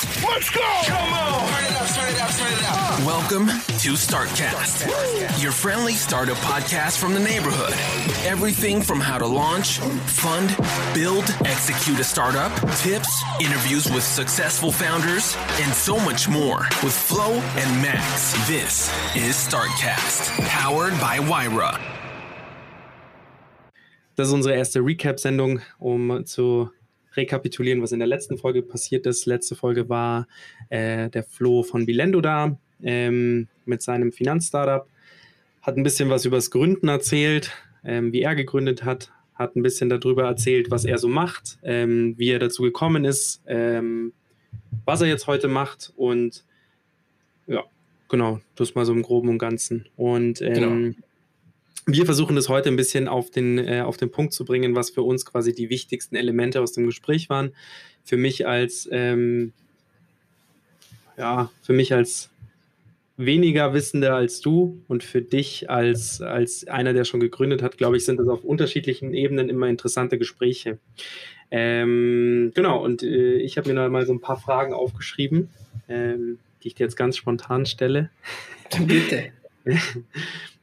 Let's go! Come on! Turn it up, turn it up, turn it up. Welcome to StartCast, your friendly startup podcast from the neighborhood. Everything from how to launch, fund, build, execute a startup, tips, interviews with successful founders, and so much more with Flo and Max. This is StartCast, powered by Wyra. Das ist unsere erste Recap-Sendung, um zu rekapitulieren, was in der letzten Folge passiert ist. Letzte Folge war äh, der Flo von Bilendo da ähm, mit seinem Finanzstartup. Hat ein bisschen was über das Gründen erzählt, ähm, wie er gegründet hat. Hat ein bisschen darüber erzählt, was er so macht, ähm, wie er dazu gekommen ist, ähm, was er jetzt heute macht und ja, genau, das mal so im Groben und Ganzen. Und ähm, Genau. Wir versuchen das heute ein bisschen auf den, äh, auf den Punkt zu bringen, was für uns quasi die wichtigsten Elemente aus dem Gespräch waren. Für mich als, ähm, ja, für mich als weniger Wissender als du und für dich als, als einer, der schon gegründet hat, glaube ich, sind das auf unterschiedlichen Ebenen immer interessante Gespräche. Ähm, genau, und äh, ich habe mir noch mal so ein paar Fragen aufgeschrieben, ähm, die ich dir jetzt ganz spontan stelle. Bitte.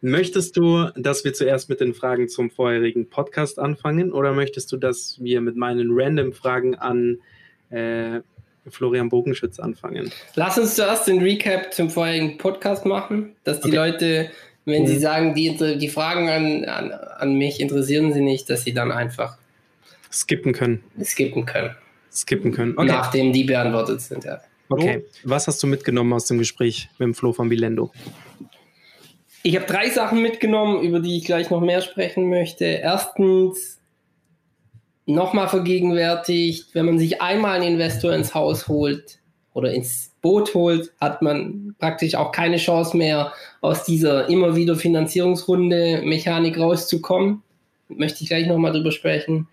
Möchtest du, dass wir zuerst mit den Fragen zum vorherigen Podcast anfangen oder möchtest du, dass wir mit meinen random Fragen an äh, Florian Bogenschütz anfangen? Lass uns zuerst den Recap zum vorherigen Podcast machen, dass die Okay. Leute, wenn Mhm. sie sagen, die, die Fragen an, an, an mich interessieren sie nicht, dass sie dann einfach Skippen können. skippen können, Skippen können. Okay. nachdem die beantwortet sind. Ja. okay. Was hast du mitgenommen aus dem Gespräch mit dem Flo von Bilendo? Ich habe drei Sachen mitgenommen, über die ich gleich noch mehr sprechen möchte. Erstens, nochmal vergegenwärtigt, wenn man sich einmal einen Investor ins Haus holt oder ins Boot holt, hat man praktisch auch keine Chance mehr, aus dieser immer wieder Finanzierungsrunde Mechanik rauszukommen. Möchte ich gleich nochmal drüber sprechen.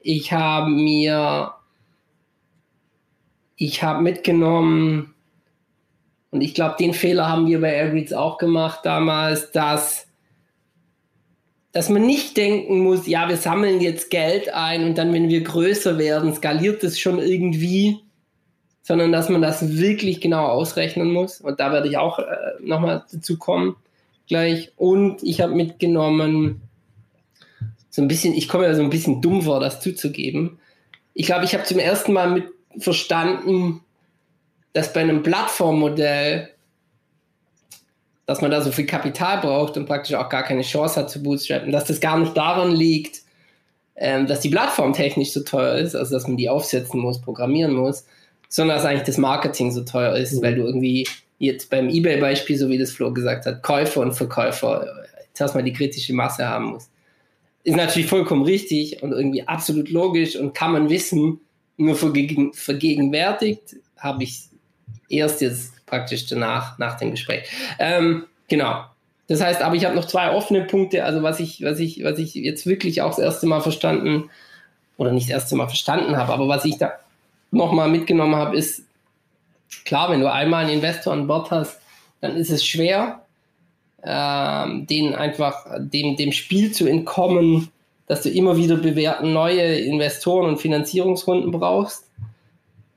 Ich habe mir, ich habe mitgenommen, und ich glaube, den Fehler haben wir bei Airgreets auch gemacht damals, dass, dass man nicht denken muss, ja, wir sammeln jetzt Geld ein und dann, wenn wir größer werden, skaliert es schon irgendwie, sondern dass man das wirklich genau ausrechnen muss. Und da werde ich auch äh, nochmal dazu kommen gleich. Und ich habe mitgenommen, so ein bisschen, ich komme ja so ein bisschen dumm vor, das zuzugeben. Ich glaube, ich habe zum ersten Mal mit verstanden, dass bei einem Plattformmodell, dass man da so viel Kapital braucht und praktisch auch gar keine Chance hat zu bootstrappen, dass das gar nicht daran liegt, ähm, dass die Plattform technisch so teuer ist, also dass man die aufsetzen muss, programmieren muss, sondern dass eigentlich das Marketing so teuer ist, weil du irgendwie jetzt beim Ebay-Beispiel, so wie das Flo gesagt hat, Käufer und Verkäufer zuerst mal die kritische Masse haben muss. Ist natürlich vollkommen richtig und irgendwie absolut logisch und kann man wissen, nur vergegen, vergegenwärtigt habe ich erst jetzt praktisch danach, nach dem Gespräch. Ähm, genau. Das heißt, aber ich habe noch zwei offene Punkte, also was ich, was ich, was ich jetzt wirklich auch das erste Mal verstanden oder nicht das erste Mal verstanden habe, aber was ich da nochmal mitgenommen habe, ist klar, wenn du einmal einen Investor an Bord hast, dann ist es schwer, ähm, den einfach dem, dem Spiel zu entkommen, dass du immer wieder bewerten neue Investoren und Finanzierungsrunden brauchst.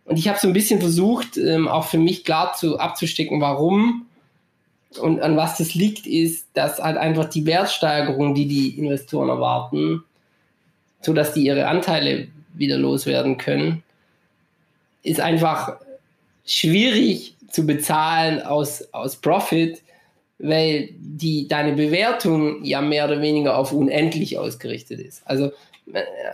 Und ich habe so ein bisschen versucht, ähm, auch für mich klar zu abzustecken, warum und an was das liegt, ist, dass halt einfach die Wertsteigerung, die die Investoren erwarten, so dass die ihre Anteile wieder loswerden können, ist einfach schwierig zu bezahlen aus, aus Profit, weil die, deine Bewertung ja mehr oder weniger auf unendlich ausgerichtet ist. Also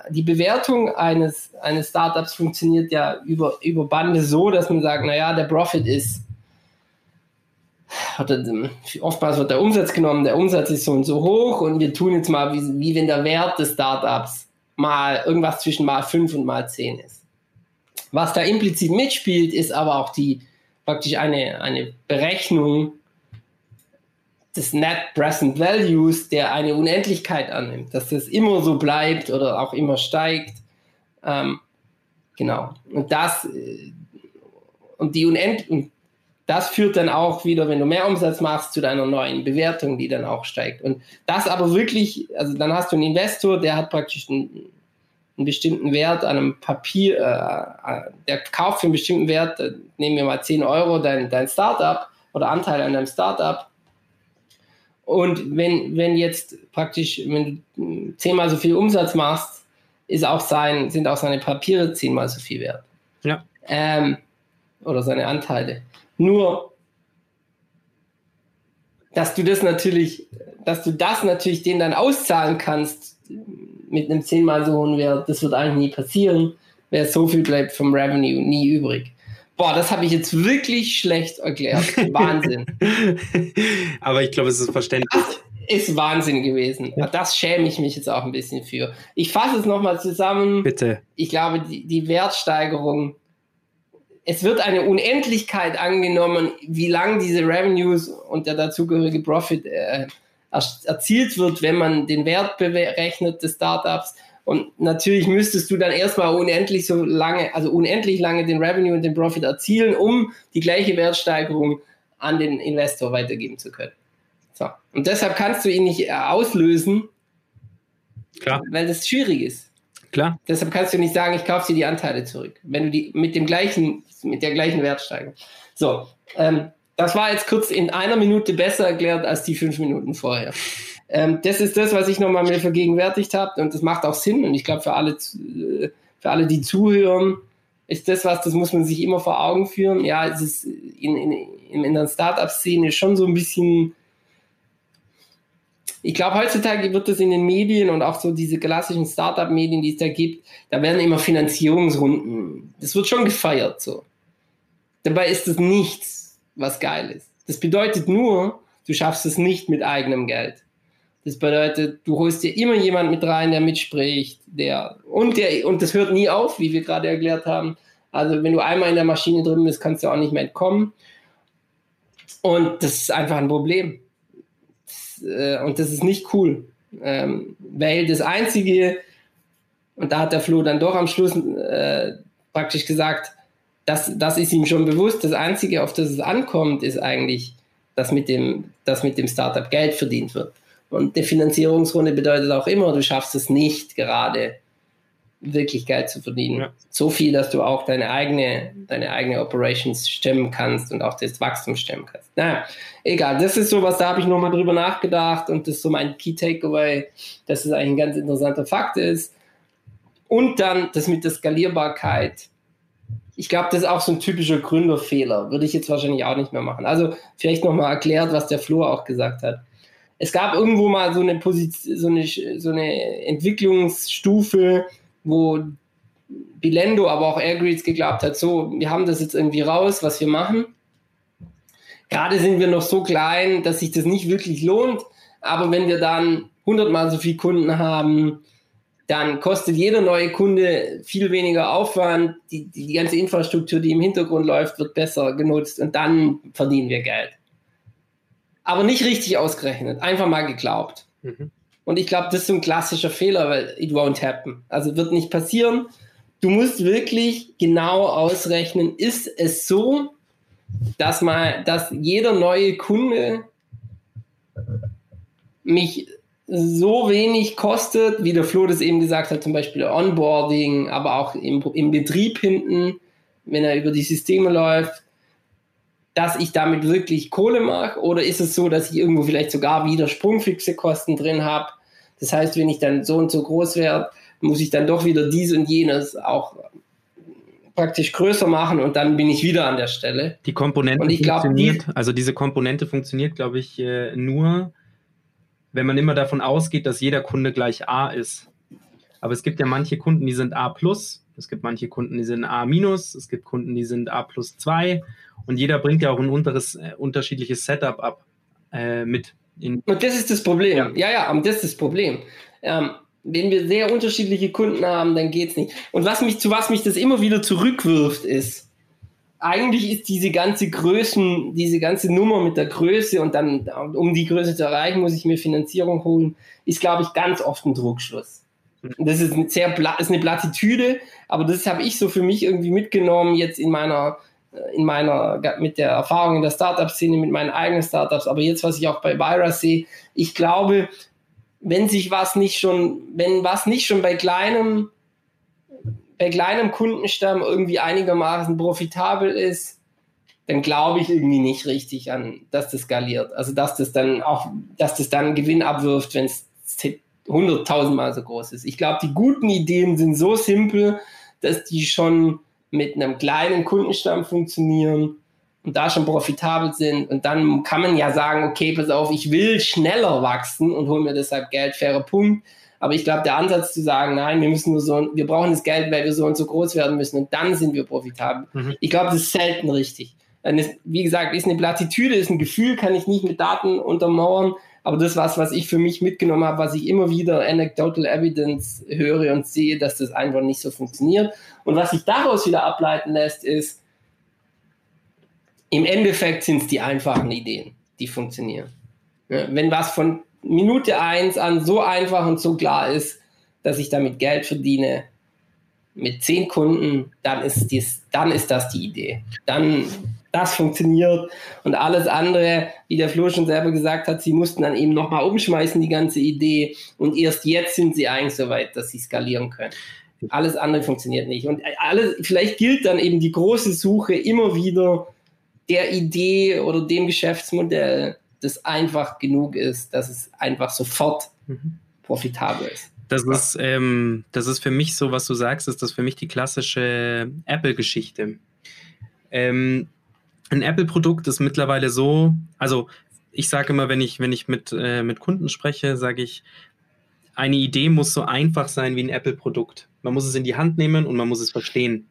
die Bewertung eines, eines Startups funktioniert ja über, über Bande so, dass man sagt, naja, der Profit ist, oder, oftmals wird der Umsatz genommen, der Umsatz ist so und so hoch und wir tun jetzt mal, wie, wie wenn der Wert des Startups mal irgendwas zwischen mal 5 und mal 10 ist. Was da implizit mitspielt, ist aber auch die praktisch eine, eine Berechnung des Net Present Values, der eine Unendlichkeit annimmt, dass das immer so bleibt oder auch immer steigt. Ähm, genau. Und das äh, und die Unend und das führt dann auch wieder, wenn du mehr Umsatz machst, zu deiner neuen Bewertung, die dann auch steigt. Und das aber wirklich, also dann hast du einen Investor, der hat praktisch einen, einen bestimmten Wert an einem Papier, äh, äh der kauft für einen bestimmten Wert, äh, nehmen wir mal 10 Euro, dein, dein Startup oder Anteil an deinem Startup. Und wenn, wenn jetzt praktisch, wenn du zehnmal so viel Umsatz machst, ist auch sein, sind auch seine Papiere zehnmal so viel wert. Ja. Ähm, oder seine Anteile. Nur, dass du das natürlich, dass du das natürlich denen dann auszahlen kannst mit einem zehnmal so hohen Wert, das wird eigentlich nie passieren, weil so viel bleibt vom Revenue nie übrig. Boah, das habe ich jetzt wirklich schlecht erklärt. Wahnsinn. Aber ich glaube, es ist verständlich. Das ist Wahnsinn gewesen. Ja. Das schäme ich mich jetzt auch ein bisschen für. Ich fasse es nochmal zusammen. Bitte. Ich glaube, die, die Wertsteigerung es wird eine Unendlichkeit angenommen, wie lang diese Revenues und der dazugehörige Profit äh, erzielt wird, wenn man den Wert berechnet des Startups. Und natürlich müsstest du dann erstmal unendlich so lange, also unendlich lange den Revenue und den Profit erzielen, um die gleiche Wertsteigerung an den Investor weitergeben zu können. So. Und deshalb kannst du ihn nicht äh, auslösen, Klar. weil das schwierig ist. Klar. Deshalb kannst du nicht sagen, ich kaufe dir die Anteile zurück, wenn du die mit dem gleichen mit der gleichen Wertsteigerung. So, ähm, das war jetzt kurz in einer Minute besser erklärt als die fünf Minuten vorher. Ähm, das ist das, was ich nochmal mir vergegenwärtigt habe und das macht auch Sinn und ich glaube für alle, äh, für alle, die zuhören, ist das was, das muss man sich immer vor Augen führen. Ja, es ist in, in, in der Startup-Szene schon so ein bisschen ich glaube, heutzutage wird das in den Medien und auch so diese klassischen Startup-Medien, die es da gibt, da werden immer Finanzierungsrunden. Das wird schon gefeiert so. Dabei ist es nichts, was geil ist. Das bedeutet nur, du schaffst es nicht mit eigenem Geld. Das bedeutet, du holst dir immer jemand mit rein, der mitspricht, der und der und das hört nie auf, wie wir gerade erklärt haben. Also wenn du einmal in der Maschine drin bist, kannst du auch nicht mehr entkommen. Und das ist einfach ein Problem. Äh, und das ist nicht cool, ähm, weil das einzige und da hat der Flo dann doch am Schluss äh, praktisch gesagt, das, das ist ihm schon bewusst. Das Einzige, auf das es ankommt, ist eigentlich, dass mit dem, dass mit dem Startup Geld verdient wird. Und die Finanzierungsrunde bedeutet auch immer, du schaffst es nicht gerade wirklich Geld zu verdienen. Ja. So viel, dass du auch deine eigene, deine eigene Operations stemmen kannst und auch das Wachstum stemmen kannst. Naja, egal. Das ist so was, da habe ich nochmal drüber nachgedacht und das ist so mein Key Takeaway, dass es eigentlich ein ganz interessanter Fakt ist. Und dann das mit der Skalierbarkeit. Ich glaube, das ist auch so ein typischer Gründerfehler. Würde ich jetzt wahrscheinlich auch nicht mehr machen. Also vielleicht nochmal erklärt, was der Flo auch gesagt hat. Es gab irgendwo mal so eine, Position, so eine, so eine Entwicklungsstufe, wo Bilendo, aber auch Airgreets geglaubt hat, so, wir haben das jetzt irgendwie raus, was wir machen. Gerade sind wir noch so klein, dass sich das nicht wirklich lohnt. Aber wenn wir dann hundertmal so viele Kunden haben, dann kostet jeder neue Kunde viel weniger Aufwand. Die, die, die, ganze Infrastruktur, die im Hintergrund läuft, wird besser genutzt und dann verdienen wir Geld. Aber nicht richtig ausgerechnet, einfach mal geglaubt. Mhm. Und ich glaube, das ist ein klassischer Fehler, weil it won't happen. Also wird nicht passieren. Du musst wirklich genau ausrechnen, ist es so, dass mal, dass jeder neue Kunde mich so wenig kostet, wie der Flo das eben gesagt hat, zum Beispiel Onboarding, aber auch im, im Betrieb hinten, wenn er über die Systeme läuft, dass ich damit wirklich Kohle mache? Oder ist es so, dass ich irgendwo vielleicht sogar wieder sprungfixe Kosten drin habe? Das heißt, wenn ich dann so und so groß werde, muss ich dann doch wieder dies und jenes auch praktisch größer machen und dann bin ich wieder an der Stelle. Die Komponente und ich funktioniert, die, also diese Komponente funktioniert, glaube ich, äh, nur, wenn man immer davon ausgeht, dass jeder Kunde gleich A ist. Aber es gibt ja manche Kunden, die sind A plus, es gibt manche Kunden, die sind A minus, es gibt Kunden, die sind A plus 2 und jeder bringt ja auch ein unteres, äh, unterschiedliches Setup ab äh, mit. und das ist das Problem. Ja, ja, und das ist das Problem. Ähm, wenn wir sehr unterschiedliche Kunden haben, dann geht es nicht. Und was mich, zu was mich das immer wieder zurückwirft, ist, eigentlich ist diese ganze Größen, diese ganze Nummer mit der Größe und dann, um die Größe zu erreichen, muss ich mir Finanzierung holen, ist, glaube ich, ganz oft ein Druckschluss. Und das ist, eine sehr, ist eine Plattitüde, aber das habe ich so für mich irgendwie mitgenommen jetzt in meiner, in meiner, mit der Erfahrung in der Startup-Szene, mit meinen eigenen Startups, aber jetzt, was ich auch bei Vira sehe, ich glaube, wenn sich was nicht schon, wenn was nicht schon bei kleinem bei kleinem Kundenstamm irgendwie einigermaßen profitabel ist, dann glaube ich irgendwie nicht richtig an, dass das skaliert. Also dass das dann auch, dass das dann Gewinn abwirft, wenn es 100.000 Mal so groß ist. Ich glaube, die guten Ideen sind so simpel, dass die schon mit einem kleinen Kundenstamm funktionieren und da schon profitabel sind. Und dann kann man ja sagen, okay, pass auf, ich will schneller wachsen und hole mir deshalb Geld, fairer Punkt. Aber ich glaube, der Ansatz zu sagen, nein, wir müssen nur so, wir brauchen das Geld, weil wir so und so groß werden müssen und dann sind wir profitabel. Mhm. Ich glaube, das ist selten richtig. wie gesagt, ist eine Plattitüde, ist ein Gefühl, kann ich nicht mit Daten untermauern. Aber das was, was ich für mich mitgenommen habe, was ich immer wieder anecdotal evidence höre und sehe, dass das einfach nicht so funktioniert. Und was sich daraus wieder ableiten lässt, ist, im Endeffekt sind es die einfachen Ideen, die funktionieren. Ja, wenn was von Minute eins an so einfach und so klar ist, dass ich damit Geld verdiene mit zehn Kunden, dann ist, dies, dann ist das die Idee. Dann das funktioniert und alles andere, wie der Flo schon selber gesagt hat, sie mussten dann eben nochmal umschmeißen, die ganze Idee und erst jetzt sind sie eigentlich so weit, dass sie skalieren können. Alles andere funktioniert nicht. Und alles, vielleicht gilt dann eben die große Suche immer wieder der Idee oder dem Geschäftsmodell, das einfach genug ist, dass es einfach sofort mhm. profitabel ist. Das ist, ähm, das ist für mich so, was du sagst, ist das für mich die klassische Apple-Geschichte. Ähm, ein Apple-Produkt ist mittlerweile so, also ich sage immer, wenn ich, wenn ich mit, äh, mit Kunden spreche, sage ich, eine Idee muss so einfach sein wie ein Apple-Produkt. Man muss es in die Hand nehmen und man muss es verstehen.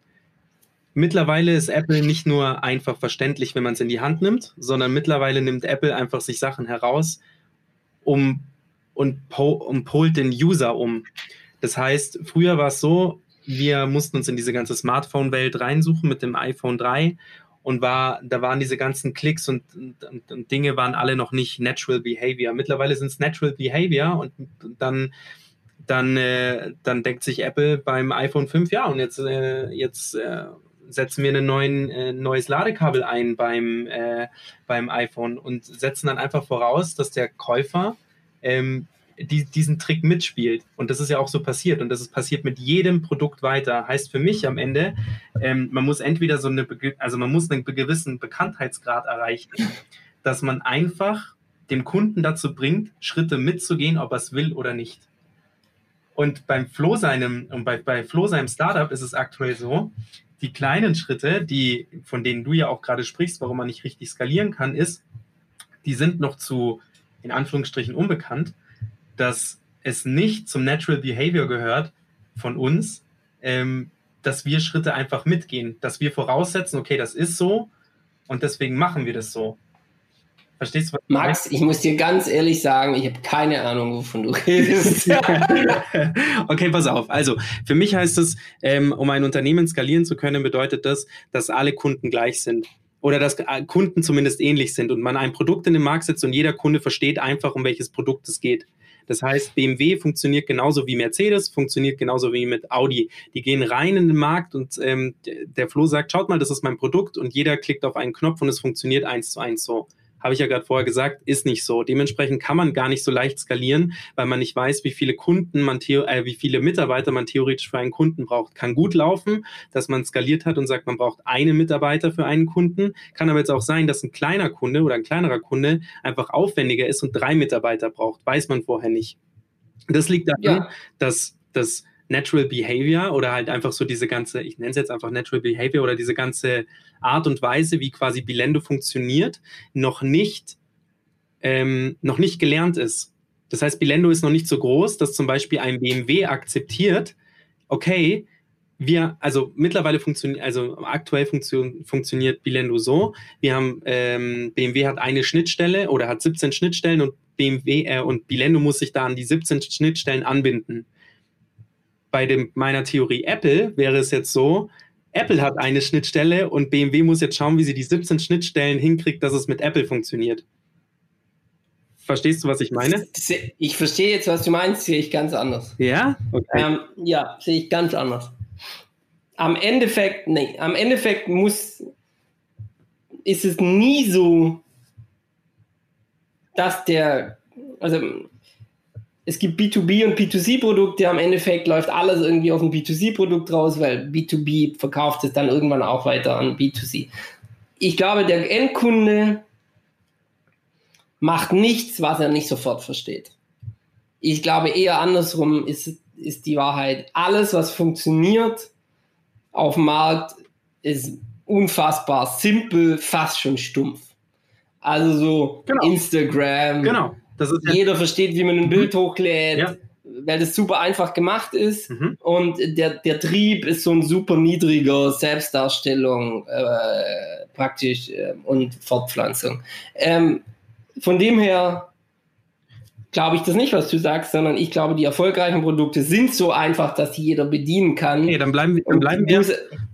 Mittlerweile ist Apple nicht nur einfach verständlich, wenn man es in die Hand nimmt, sondern mittlerweile nimmt Apple einfach sich Sachen heraus um, und, po und polt den User um. Das heißt, früher war es so, wir mussten uns in diese ganze Smartphone-Welt reinsuchen mit dem iPhone 3 und war, da waren diese ganzen Klicks und, und, und Dinge waren alle noch nicht Natural Behavior. Mittlerweile sind es Natural Behavior und dann dann, äh, dann denkt sich Apple beim iPhone 5, ja, und jetzt, äh, jetzt äh, setzen wir ein äh, neues Ladekabel ein beim, äh, beim iPhone und setzen dann einfach voraus, dass der Käufer ähm, die, diesen Trick mitspielt. Und das ist ja auch so passiert. Und das ist passiert mit jedem Produkt weiter. Heißt für mich am Ende, ähm, man muss entweder so eine, also man muss einen gewissen Bekanntheitsgrad erreichen, dass man einfach den Kunden dazu bringt, Schritte mitzugehen, ob er es will oder nicht. Und beim Flo seinem, und bei, bei Flo seinem Startup ist es aktuell so, die kleinen Schritte, die, von denen du ja auch gerade sprichst, warum man nicht richtig skalieren kann, ist, die sind noch zu, in Anführungsstrichen, unbekannt, dass es nicht zum Natural Behavior gehört von uns, ähm, dass wir Schritte einfach mitgehen, dass wir voraussetzen, okay, das ist so und deswegen machen wir das so. Verstehst du? Was Max, ich muss dir ganz ehrlich sagen, ich habe keine Ahnung, wovon du redest. okay, pass auf. Also, für mich heißt es, ähm, um ein Unternehmen skalieren zu können, bedeutet das, dass alle Kunden gleich sind. Oder dass äh, Kunden zumindest ähnlich sind und man ein Produkt in den Markt setzt und jeder Kunde versteht einfach, um welches Produkt es geht. Das heißt, BMW funktioniert genauso wie Mercedes, funktioniert genauso wie mit Audi. Die gehen rein in den Markt und ähm, der Flo sagt, schaut mal, das ist mein Produkt und jeder klickt auf einen Knopf und es funktioniert eins zu eins so habe ich ja gerade vorher gesagt, ist nicht so. Dementsprechend kann man gar nicht so leicht skalieren, weil man nicht weiß, wie viele Kunden man, äh, wie viele Mitarbeiter man theoretisch für einen Kunden braucht. Kann gut laufen, dass man skaliert hat und sagt, man braucht einen Mitarbeiter für einen Kunden. Kann aber jetzt auch sein, dass ein kleiner Kunde oder ein kleinerer Kunde einfach aufwendiger ist und drei Mitarbeiter braucht. Weiß man vorher nicht. Das liegt daran, ja. dass das Natural Behavior oder halt einfach so diese ganze, ich nenne es jetzt einfach Natural Behavior oder diese ganze Art und Weise, wie quasi Bilendo funktioniert, noch nicht, ähm, noch nicht gelernt ist. Das heißt, Bilendo ist noch nicht so groß, dass zum Beispiel ein BMW akzeptiert, okay, wir, also mittlerweile funktioniert, also aktuell funktion, funktioniert Bilendo so, wir haben, ähm, BMW hat eine Schnittstelle oder hat 17 Schnittstellen und BMW äh, und Bilendo muss sich da an die 17 Schnittstellen anbinden. Bei dem, meiner Theorie Apple wäre es jetzt so, Apple hat eine Schnittstelle und BMW muss jetzt schauen, wie sie die 17 Schnittstellen hinkriegt, dass es mit Apple funktioniert. Verstehst du, was ich meine? Ich verstehe jetzt, was du meinst, sehe ich ganz anders. Ja? Okay. Ähm, ja, sehe ich ganz anders. Am Endeffekt, nee, am Endeffekt muss, ist es nie so, dass der, also es gibt B2B und B2C-Produkte, am Endeffekt läuft alles irgendwie auf ein B2C-Produkt raus, weil B2B verkauft es dann irgendwann auch weiter an B2C. Ich glaube, der Endkunde macht nichts, was er nicht sofort versteht. Ich glaube eher andersrum ist, ist die Wahrheit. Alles, was funktioniert auf dem Markt, ist unfassbar simpel, fast schon stumpf. Also so genau. Instagram, genau. Jeder versteht, wie man ein mhm. Bild hochlädt, ja. weil das super einfach gemacht ist. Mhm. Und der, der Trieb ist so ein super niedriger Selbstdarstellung äh, praktisch äh, und Fortpflanzung. Ähm, von dem her glaube ich das nicht, was du sagst, sondern ich glaube, die erfolgreichen Produkte sind so einfach, dass sie jeder bedienen kann. Okay, dann bleiben, wir, dann bleiben, wir,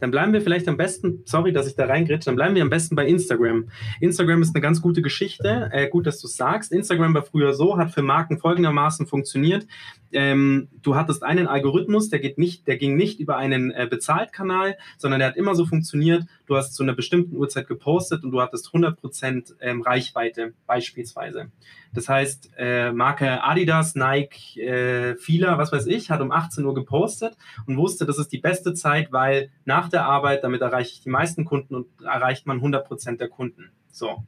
dann bleiben wir vielleicht am besten, sorry, dass ich da reingrätsche, dann bleiben wir am besten bei Instagram. Instagram ist eine ganz gute Geschichte, äh, gut, dass du sagst. Instagram war früher so, hat für Marken folgendermaßen funktioniert. Ähm, du hattest einen Algorithmus, der, geht nicht, der ging nicht über einen äh, Bezahltkanal, sondern der hat immer so funktioniert, du hast zu einer bestimmten Uhrzeit gepostet und du hattest 100% ähm, Reichweite beispielsweise. Das heißt, äh, Marke Adidas, Nike, äh, Fila, was weiß ich, hat um 18 Uhr gepostet und wusste, das ist die beste Zeit, weil nach der Arbeit, damit erreiche ich die meisten Kunden und erreicht man 100% der Kunden. So.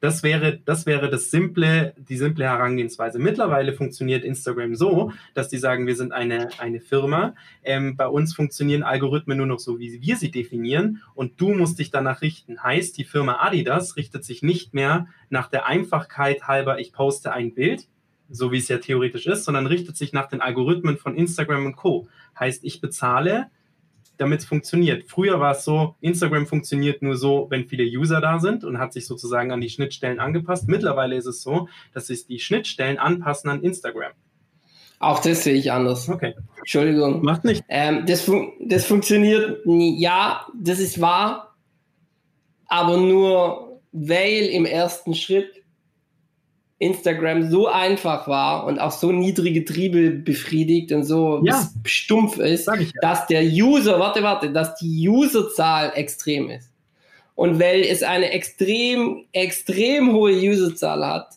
Das wäre, das wäre das simple, die simple Herangehensweise. Mittlerweile funktioniert Instagram so, dass die sagen, wir sind eine, eine Firma. Ähm, bei uns funktionieren Algorithmen nur noch so, wie wir sie definieren und du musst dich danach richten. Heißt, die Firma Adidas richtet sich nicht mehr nach der Einfachkeit halber, ich poste ein Bild, so wie es ja theoretisch ist, sondern richtet sich nach den Algorithmen von Instagram und Co. Heißt, ich bezahle damit es funktioniert. Früher war es so, Instagram funktioniert nur so, wenn viele User da sind und hat sich sozusagen an die Schnittstellen angepasst. Mittlerweile ist es so, dass sich die Schnittstellen anpassen an Instagram. Auch das sehe ich anders. Okay. Entschuldigung. Macht nicht. Ähm, das, fun das funktioniert, ja, das ist wahr, aber nur weil im ersten Schritt Instagram so einfach war und auch so niedrige Triebe befriedigt und so ja. stumpf ist, ja. dass der User, warte, warte, dass die Userzahl extrem ist. Und weil es eine extrem, extrem hohe Userzahl hat,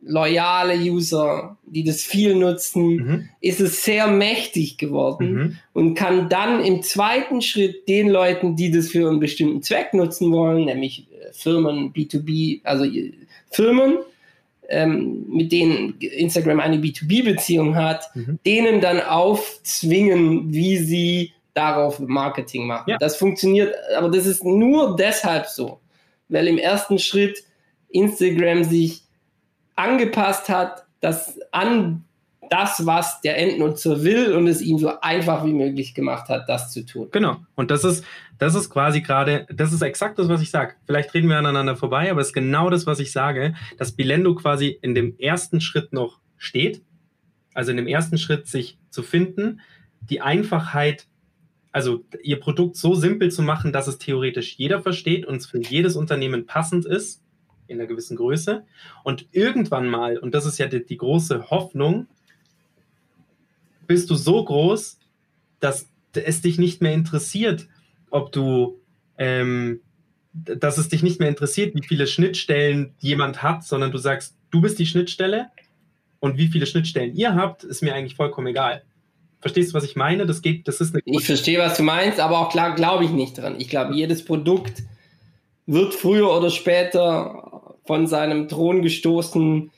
loyale User, die das viel nutzen, mhm. ist es sehr mächtig geworden mhm. und kann dann im zweiten Schritt den Leuten, die das für einen bestimmten Zweck nutzen wollen, nämlich äh, Firmen, B2B, also äh, Firmen, ähm, mit denen Instagram eine B2B-Beziehung hat, mhm. denen dann aufzwingen, wie sie darauf Marketing machen. Ja. Das funktioniert, aber das ist nur deshalb so, weil im ersten Schritt Instagram sich angepasst hat, dass an das, was der Endnutzer will und es ihm so einfach wie möglich gemacht hat, das zu tun. Genau. Und das ist, das ist quasi gerade, das ist exakt das, was ich sage. Vielleicht reden wir aneinander vorbei, aber es ist genau das, was ich sage, dass Bilendo quasi in dem ersten Schritt noch steht. Also in dem ersten Schritt sich zu finden, die Einfachheit, also ihr Produkt so simpel zu machen, dass es theoretisch jeder versteht und es für jedes Unternehmen passend ist, in einer gewissen Größe. Und irgendwann mal, und das ist ja die, die große Hoffnung, bist du so groß, dass es dich nicht mehr interessiert, ob du, ähm, dass es dich nicht mehr interessiert, wie viele Schnittstellen jemand hat, sondern du sagst, du bist die Schnittstelle und wie viele Schnittstellen ihr habt, ist mir eigentlich vollkommen egal. Verstehst du, was ich meine? Das geht, das ist eine. Ich verstehe, was du meinst, aber auch klar glaube ich nicht dran. Ich glaube, jedes Produkt wird früher oder später von seinem Thron gestoßen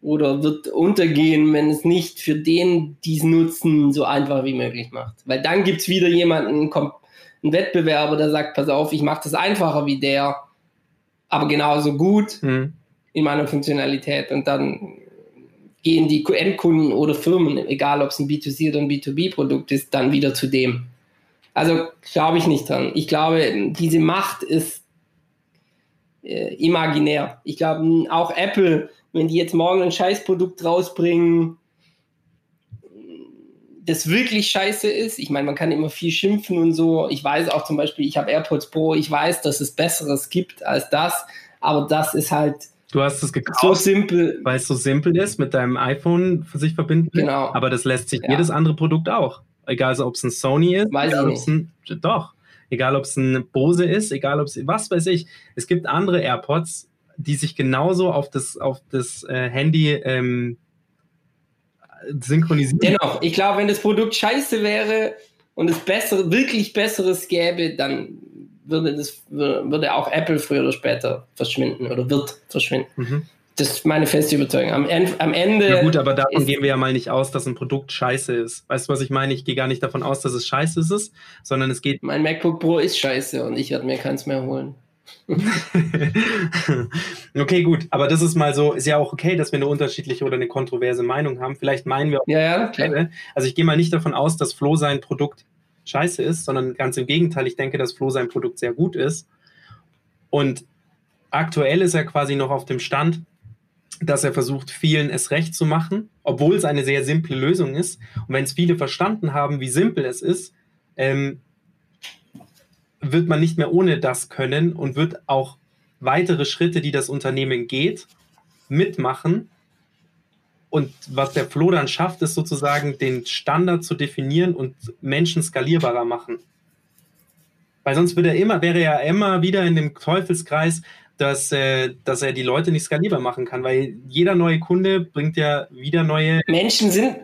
oder wird untergehen, wenn es nicht für den dies Nutzen so einfach wie möglich macht. Weil dann gibt es wieder jemanden, einen, Wettbewerber, der sagt, pass auf, ich mache das einfacher wie der, aber genauso gut mhm. in meiner Funktionalität. Und dann gehen die Endkunden oder Firmen, egal ob es ein B2C oder ein B2B-Produkt ist, dann wieder zu dem. Also glaube ich nicht dran. Ich glaube, diese Macht ist äh, imaginär. Ich glaube, auch Apple wenn die jetzt morgen ein Scheißprodukt rausbringen, das wirklich scheiße ist. Ich meine, man kann immer viel schimpfen und so. Ich weiß auch zum Beispiel, ich habe AirPods Pro, ich weiß, dass es Besseres gibt als das, aber das ist halt Du hast es gekauft, so simpel. weil es so simpel ist, mit deinem iPhone für sich verbinden. Genau. Aber das lässt sich Ja. jedes andere Produkt auch. Egal, ob es ein Sony ist, Weiß egal, ich ob es ein, doch, egal, ob es ein Bose ist, egal, ob es, was weiß ich. Es gibt andere AirPods, die sich genauso auf das, auf das äh, Handy ähm, synchronisieren. Dennoch, ich glaube, wenn das Produkt scheiße wäre und es bessere, wirklich Besseres gäbe, dann würde, das, würde auch Apple früher oder später verschwinden oder wird verschwinden. Mhm. Das ist meine feste Überzeugung. Am, End, am Ende. Ja gut, aber davon gehen wir ja mal nicht aus, dass ein Produkt scheiße ist. Weißt du, was ich meine? Ich gehe gar nicht davon aus, dass es scheiße ist, sondern es geht Mein MacBook Pro ist scheiße und ich werde mir keins mehr holen. okay, gut, aber das ist mal so, ist ja auch okay, dass wir eine unterschiedliche oder eine kontroverse Meinung haben. Vielleicht meinen wir auch Ja, ja, klar. Also ich gehe mal nicht davon aus, dass Flo sein Produkt scheiße ist, sondern ganz im Gegenteil, ich denke, dass Flo sein Produkt sehr gut ist. Und aktuell ist er quasi noch auf dem Stand, dass er versucht, vielen es recht zu machen, obwohl es eine sehr simple Lösung ist. Und wenn es viele verstanden haben, wie simpel es ist, ähm, wird man nicht mehr ohne das können und wird auch weitere Schritte, die das Unternehmen geht, mitmachen. Und was der Flo dann schafft, ist sozusagen den Standard zu definieren und Menschen skalierbarer machen. Weil sonst würde er immer, wäre er immer wieder in dem Teufelskreis, dass, äh, dass er die Leute nicht skalierbar machen kann, weil jeder neue Kunde bringt ja wieder neue. Menschen sind,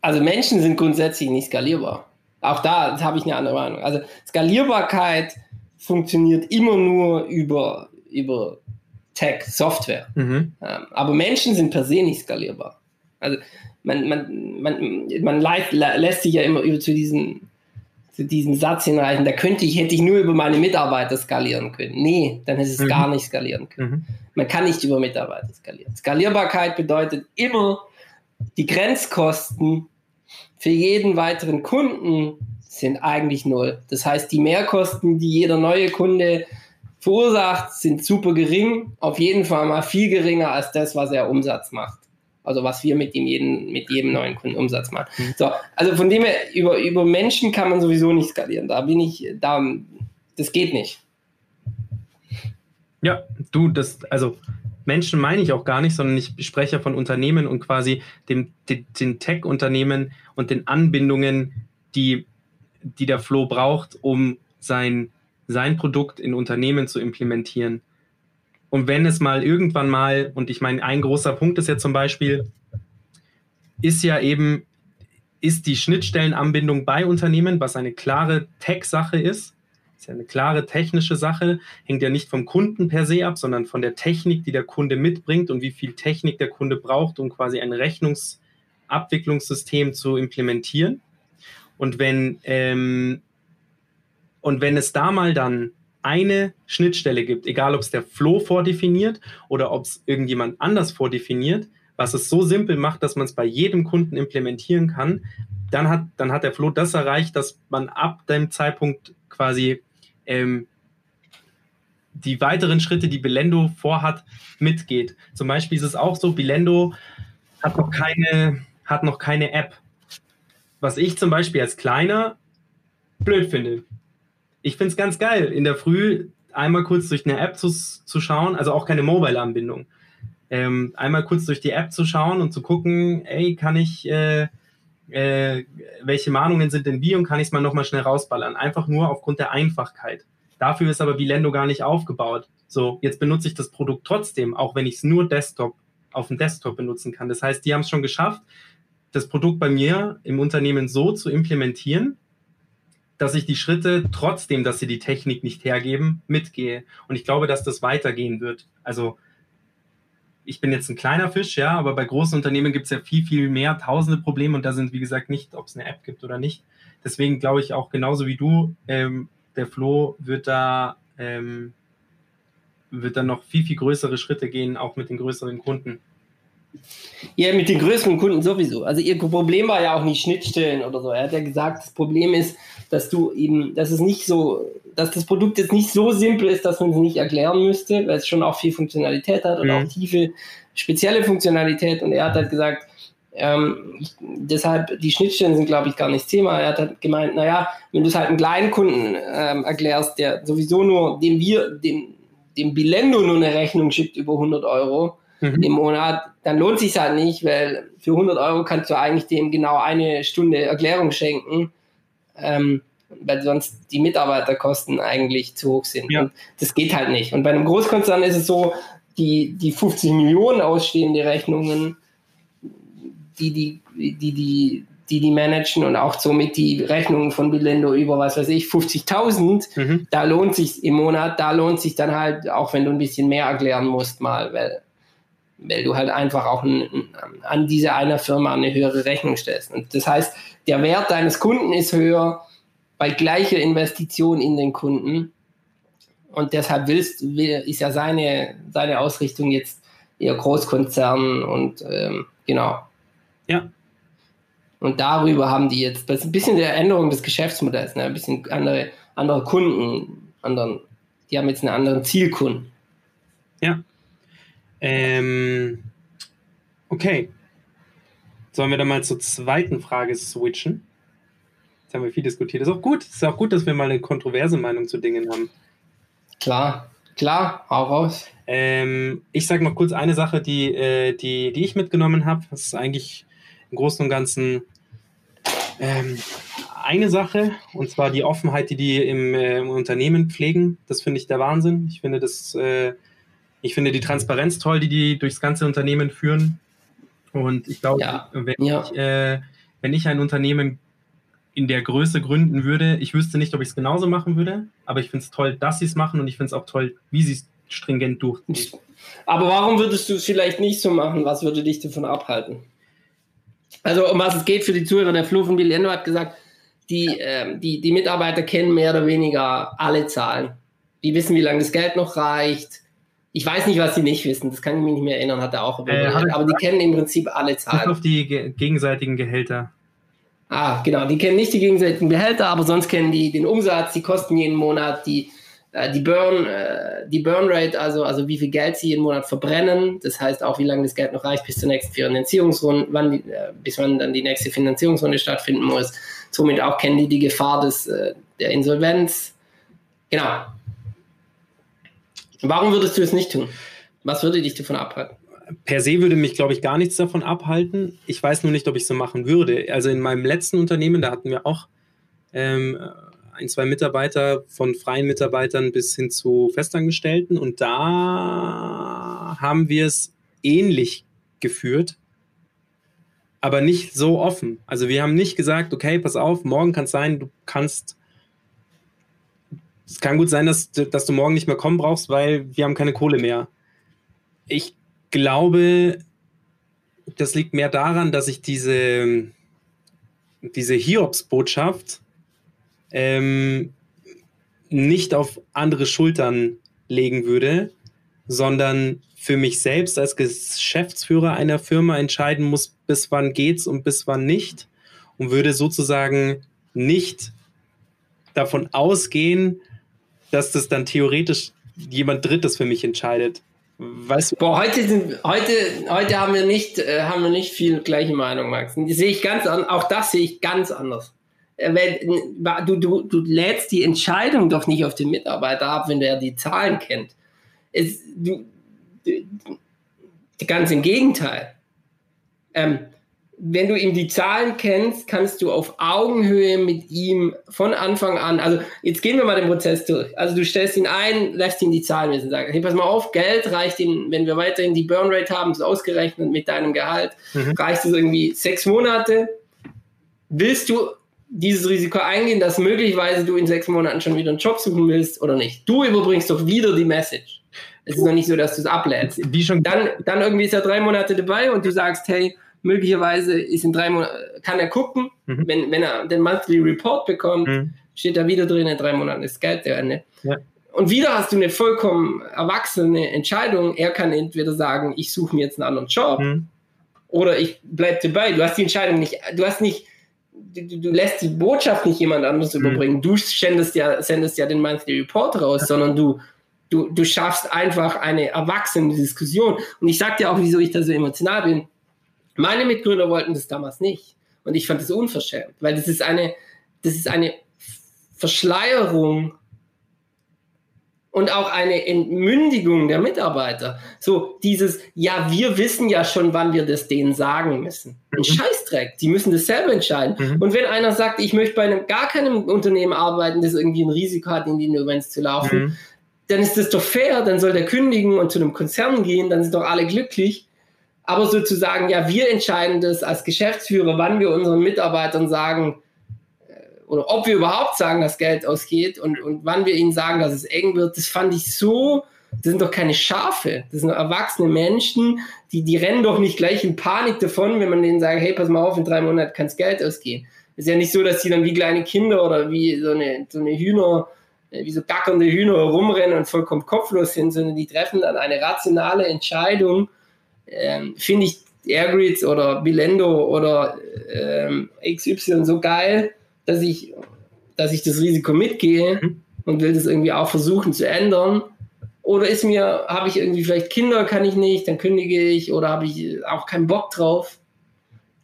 also Menschen sind grundsätzlich nicht skalierbar. Auch da habe ich eine andere Meinung. Also Skalierbarkeit funktioniert immer nur über, über Tech, Software. Mhm. Ähm, aber Menschen sind per se nicht skalierbar. Also man, man, man, man leit, lä- lässt sich ja immer über zu diesem, zu diesem Satz hinreichen, da könnte ich, hätte ich nur über meine Mitarbeiter skalieren können. Nee, dann hätte es Mhm. gar nicht skalieren können. Mhm. Man kann nicht über Mitarbeiter skalieren. Skalierbarkeit bedeutet immer, die Grenzkosten für jeden weiteren Kunden sind eigentlich null. Das heißt, die Mehrkosten, die jeder neue Kunde verursacht, sind super gering. Auf jeden Fall mal viel geringer als das, was er Umsatz macht. Also was wir mit, ihm jeden, mit jedem neuen Kunden Umsatz machen. So, also von dem her, über, über Menschen kann man sowieso nicht skalieren. Da bin ich, da, das geht nicht. Ja, du, das, also Menschen meine ich auch gar nicht, sondern ich spreche von Unternehmen und quasi dem, den, den Tech-Unternehmen und den Anbindungen, die, die der Flo braucht, um sein, sein Produkt in Unternehmen zu implementieren. Und wenn es mal irgendwann mal, und ich meine, ein großer Punkt ist ja zum Beispiel, ist ja eben, ist die Schnittstellenanbindung bei Unternehmen, was eine klare Tech-Sache ist, ist ja eine klare technische Sache, hängt ja nicht vom Kunden per se ab, sondern von der Technik, die der Kunde mitbringt und wie viel Technik der Kunde braucht, um quasi ein Rechnungsabwicklungssystem zu implementieren. Und wenn, ähm, und wenn es da mal dann eine Schnittstelle gibt, egal ob es der Flow vordefiniert oder ob es irgendjemand anders vordefiniert, was es so simpel macht, dass man es bei jedem Kunden implementieren kann, dann hat, dann hat der Flow das erreicht, dass man ab dem Zeitpunkt quasi ähm, die weiteren Schritte, die Belendo vorhat, mitgeht. Zum Beispiel ist es auch so, Belendo hat noch keine, hat noch keine App. Was ich zum Beispiel als Kleiner blöd finde. Ich finde es ganz geil, in der Früh einmal kurz durch eine App zu, zu schauen, also auch keine Mobile-Anbindung. Ähm, einmal kurz durch die App zu schauen und zu gucken, ey, kann ich, äh, äh, welche Mahnungen sind denn wie und kann ich es mal nochmal schnell rausballern. Einfach nur aufgrund der Einfachkeit. Dafür ist aber Bilendo gar nicht aufgebaut. So, jetzt benutze ich das Produkt trotzdem, auch wenn ich es nur Desktop auf dem Desktop benutzen kann. Das heißt, die haben es schon geschafft, das Produkt bei mir im Unternehmen so zu implementieren, dass ich die Schritte, trotzdem, dass sie die Technik nicht hergeben, mitgehe. Und ich glaube, dass das weitergehen wird. Also ich bin jetzt ein kleiner Fisch, ja, aber bei großen Unternehmen gibt es ja viel, viel mehr, tausende Probleme und da sind, wie gesagt, nicht, ob es eine App gibt oder nicht. Deswegen glaube ich auch genauso wie du, ähm, der Flo wird da, ähm, wird dann noch viel, viel größere Schritte gehen, auch mit den größeren Kunden. Ja, mit den größeren Kunden sowieso. Also ihr Problem war ja auch nicht Schnittstellen oder so. Er hat ja gesagt, das Problem ist, dass du eben, dass es nicht so, dass das Produkt jetzt nicht so simpel ist, dass man es nicht erklären müsste, weil es schon auch viel Funktionalität hat und Mhm. auch tiefe, spezielle Funktionalität. Und er hat halt gesagt, Ähm, deshalb, die Schnittstellen sind, glaube ich, gar nicht das Thema. Er hat halt gemeint, naja, wenn du es halt einem kleinen Kunden ähm, erklärst, der sowieso nur, dem wir, dem, dem Bilendo nur eine Rechnung schickt über 100 Euro mhm. im Monat, dann lohnt sich halt nicht, weil für 100 Euro kannst du eigentlich dem genau eine Stunde Erklärung schenken. Ähm, weil sonst die Mitarbeiterkosten eigentlich zu hoch sind. Ja. Und das geht halt nicht. Und bei einem Großkonzern ist es so, die, die 50 Millionen ausstehende Rechnungen, die die, die, die, die, die managen und auch somit die Rechnungen von Bilendo über, was weiß ich, 50.000, mhm. da lohnt sich im Monat, da lohnt sich dann halt, auch wenn du ein bisschen mehr erklären musst mal, weil, weil du halt einfach auch ein, an diese einer Firma eine höhere Rechnung stellst. Und das heißt, der Wert deines Kunden ist höher bei gleicher Investition in den Kunden. Und deshalb willst, will, ist ja seine, seine Ausrichtung jetzt eher Großkonzern und ähm, genau. Ja. Und darüber haben die jetzt ein bisschen der Änderung des Geschäftsmodells, ne? ein bisschen andere, andere Kunden, anderen, die haben jetzt einen anderen Zielkunden. Ja. Ähm, okay. Sollen wir dann mal zur zweiten Frage switchen? Jetzt haben wir viel diskutiert. Ist auch gut. Ist auch gut, dass wir mal eine kontroverse Meinung zu Dingen haben. Klar, klar, hau raus. Ähm, ich sage noch kurz eine Sache, die, äh, die, die ich mitgenommen habe. Das ist eigentlich im Großen und Ganzen ähm, eine Sache, und zwar die Offenheit, die die im, äh, im Unternehmen pflegen. Das finde ich der Wahnsinn. Ich finde das, äh, ich finde die Transparenz toll, die die durchs ganze Unternehmen führen. Und ich glaube, ja. wenn, ja. ich, äh, wenn ich ein Unternehmen in der Größe gründen würde, ich wüsste nicht, ob ich es genauso machen würde, aber ich finde es toll, dass sie es machen und ich finde es auch toll, wie sie es stringent durchziehen. Aber warum würdest du es vielleicht nicht so machen? Was würde dich davon abhalten? Also um was es geht für die Zuhörer, der Flo von Bilendo hat gesagt, die, äh, die, die Mitarbeiter kennen mehr oder weniger alle Zahlen. Die wissen, wie lange das Geld noch reicht. Ich weiß nicht, was sie nicht wissen, das kann ich mich nicht mehr erinnern, hat er auch. Äh, aber die kennen im Prinzip alle Zahlen. Auf die ge gegenseitigen Gehälter. Ah, genau, die kennen nicht die gegenseitigen Gehälter, aber sonst kennen die den Umsatz, die Kosten jeden Monat, die, äh, die, Burn, äh, die Burn Rate, also, also wie viel Geld sie jeden Monat verbrennen. Das heißt auch, wie lange das Geld noch reicht bis zur nächsten Finanzierungsrunde, wann die, äh, bis wann dann die nächste Finanzierungsrunde stattfinden muss. Somit auch kennen die die Gefahr des, äh, der Insolvenz. Genau. Warum würdest du es nicht tun? Was würde dich davon abhalten? per se würde mich, glaube ich, gar nichts davon abhalten. Ich weiß nur nicht, ob ich es so machen würde. Also in meinem letzten Unternehmen, da hatten wir auch ähm, ein, zwei Mitarbeiter von freien Mitarbeitern bis hin zu Festangestellten und da haben wir es ähnlich geführt, aber nicht so offen. Also wir haben nicht gesagt, okay, pass auf, morgen kann es sein, du kannst es kann gut sein, dass, dass du morgen nicht mehr kommen brauchst, weil wir haben keine Kohle mehr. Ich glaube, das liegt mehr daran, dass ich diese, diese Hiobs-Botschaft ähm, nicht auf andere Schultern legen würde, sondern für mich selbst als Geschäftsführer einer Firma entscheiden muss, bis wann geht's und bis wann nicht und würde sozusagen nicht davon ausgehen, dass das dann theoretisch jemand Drittes für mich entscheidet. Weißt du? Boah, heute, sind, heute, heute haben, wir nicht, äh, haben wir nicht viel gleiche Meinung, Max. Sehe ich ganz an, auch das sehe ich ganz anders. Äh, wenn, du, du, du lädst die Entscheidung doch nicht auf den Mitarbeiter ab, wenn der die Zahlen kennt. Es, du, du, ganz im Gegenteil. Ähm, wenn du ihm die Zahlen kennst, kannst du auf Augenhöhe mit ihm von Anfang an, also jetzt gehen wir mal den Prozess durch. Also du stellst ihn ein, lässt ihn die Zahlen wissen, sagst, hey, pass mal auf, Geld reicht ihm, wenn wir weiterhin die Burn Rate haben, das ausgerechnet mit deinem Gehalt, mhm. reicht es irgendwie sechs Monate. Willst du dieses Risiko eingehen, dass möglicherweise du in sechs Monaten schon wieder einen Job suchen willst oder nicht? Du überbringst doch wieder die Message. Es ist noch nicht so, dass du es ablädst. Wie schon dann, dann irgendwie ist er drei Monate dabei und du sagst, hey, möglicherweise ist in drei Monaten, kann er gucken, mhm. wenn, wenn er den Monthly Report bekommt, mhm. steht da wieder drin, in drei Monaten ist Geld der Ende. Ja. Und wieder hast du eine vollkommen erwachsene Entscheidung. Er kann entweder sagen, ich suche mir jetzt einen anderen Job mhm. oder ich bleibe dabei. Du hast die Entscheidung nicht, du hast nicht, du, du lässt die Botschaft nicht jemand anderes mhm. überbringen. Du sendest ja, sendest ja den Monthly Report raus, ja. sondern du, du, du schaffst einfach eine erwachsene Diskussion. Und ich sag dir auch, wieso ich da so emotional bin Meine Mitgründer wollten das damals nicht. Und ich fand das unverschämt, weil das ist eine, das ist eine Verschleierung und auch eine Entmündigung der Mitarbeiter. So dieses, ja, wir wissen ja schon, wann wir das denen sagen müssen. Ein mhm. Scheißdreck, die müssen das selber entscheiden. Mhm. Und wenn einer sagt, ich möchte bei einem gar keinem Unternehmen arbeiten, das irgendwie ein Risiko hat, in die Insolvenz zu laufen, mhm. dann ist das doch fair, dann soll der kündigen und zu einem Konzern gehen, dann sind doch alle glücklich. Aber sozusagen, ja, wir entscheiden das als Geschäftsführer, wann wir unseren Mitarbeitern sagen, oder ob wir überhaupt sagen, dass Geld ausgeht und, und wann wir ihnen sagen, dass es eng wird, das fand ich so, das sind doch keine Schafe, das sind erwachsene Menschen, die, die rennen doch nicht gleich in Panik davon, wenn man denen sagt, hey, pass mal auf, in drei Monaten kann es Geld ausgehen. ist ja nicht so, dass die dann wie kleine Kinder oder wie so eine, so eine Hühner, äh, wie so gackernde Hühner rumrennen und vollkommen kopflos sind, sondern die treffen dann eine rationale Entscheidung, ähm, finde ich Airgrids oder Bilendo oder ähm, XY so geil, dass ich, dass ich das Risiko mitgehe mhm. und will das irgendwie auch versuchen zu ändern. Oder ist mir, habe ich irgendwie vielleicht Kinder, kann ich nicht, dann kündige ich, oder habe ich auch keinen Bock drauf.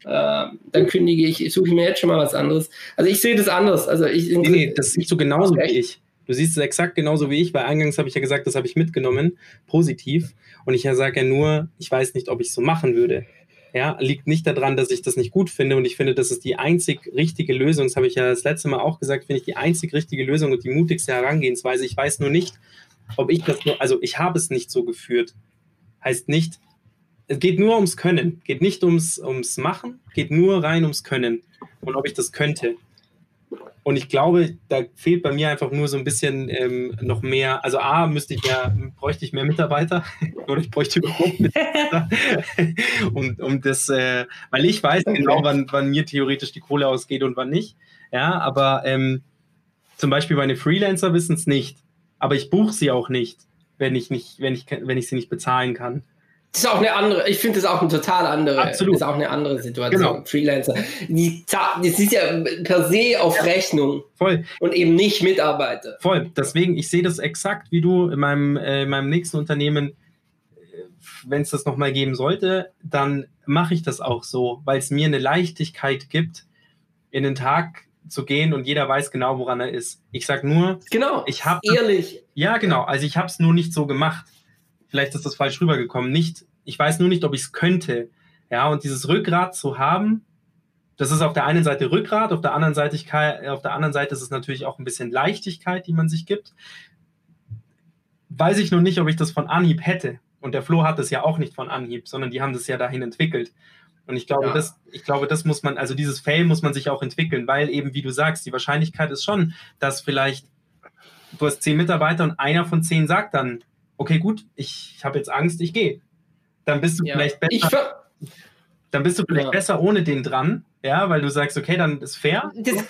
Äh, dann kündige ich, suche ich mir jetzt schon mal was anderes. Also ich sehe das anders. Also ich, nee, nee, das siehst du genauso wie ich. Du siehst es exakt genauso wie ich, weil eingangs habe ich ja gesagt, das habe ich mitgenommen, positiv. Und ich sage ja nur, ich weiß nicht, ob ich es so machen würde ja, liegt nicht daran, dass ich das nicht gut finde und ich finde, das ist die einzig richtige Lösung. Das habe ich ja das letzte Mal auch gesagt, finde ich die einzig richtige Lösung und die mutigste Herangehensweise. Ich weiß nur nicht, ob ich das nur, also ich habe es nicht so geführt. Heißt nicht, es geht nur ums Können, geht nicht ums, ums Machen, geht nur rein ums Können und ob ich das könnte. Und ich glaube, da fehlt bei mir einfach nur so ein bisschen ähm, noch mehr. Also A, müsste ich ja, bräuchte ich mehr Mitarbeiter oder ich bräuchte überhaupt Mitarbeiter. und um das, äh, weil ich weiß okay. genau, wann, wann mir theoretisch die Kohle ausgeht und wann nicht. Ja, aber ähm, zum Beispiel meine Freelancer wissen es nicht. Aber ich buche sie auch nicht, wenn ich nicht, wenn ich, wenn ich sie nicht bezahlen kann. Das ist auch eine andere, ich finde das auch eine total andere, Absolut. ist auch eine andere Situation. Genau. Freelancer. Die, das ist ja per se auf ja. Rechnung. Voll. Und eben nicht Mitarbeiter. Voll. Deswegen, ich sehe das exakt wie du in meinem, äh, in meinem nächsten Unternehmen. Wenn es das nochmal geben sollte, dann mache ich das auch so, weil es mir eine Leichtigkeit gibt, in den Tag zu gehen und jeder weiß genau, woran er ist. Ich sage nur, genau, ich habe ehrlich. Ja, genau. Also ich habe es nur nicht so gemacht vielleicht ist das falsch rübergekommen. Nicht, ich weiß nur nicht, ob ich es könnte. Ja, und dieses Rückgrat zu haben, das ist auf der einen Seite Rückgrat, auf der anderen Seite, auf der anderen Seite ist es natürlich auch ein bisschen Leichtigkeit, die man sich gibt. Weiß ich nur nicht, ob ich das von Anhieb hätte. Und der Flo hat es ja auch nicht von Anhieb, sondern die haben das ja dahin entwickelt. Und ich glaube, ja. das, ich glaube, das muss man, also dieses Fail muss man sich auch entwickeln, weil eben, wie du sagst, die Wahrscheinlichkeit ist schon, dass vielleicht du hast zehn Mitarbeiter und einer von zehn sagt dann, okay, gut, ich habe jetzt Angst, ich gehe. Dann bist du ja. vielleicht besser. dann bist du vielleicht ja. besser ohne den dran, ja, weil du sagst, okay, dann ist fair. Das,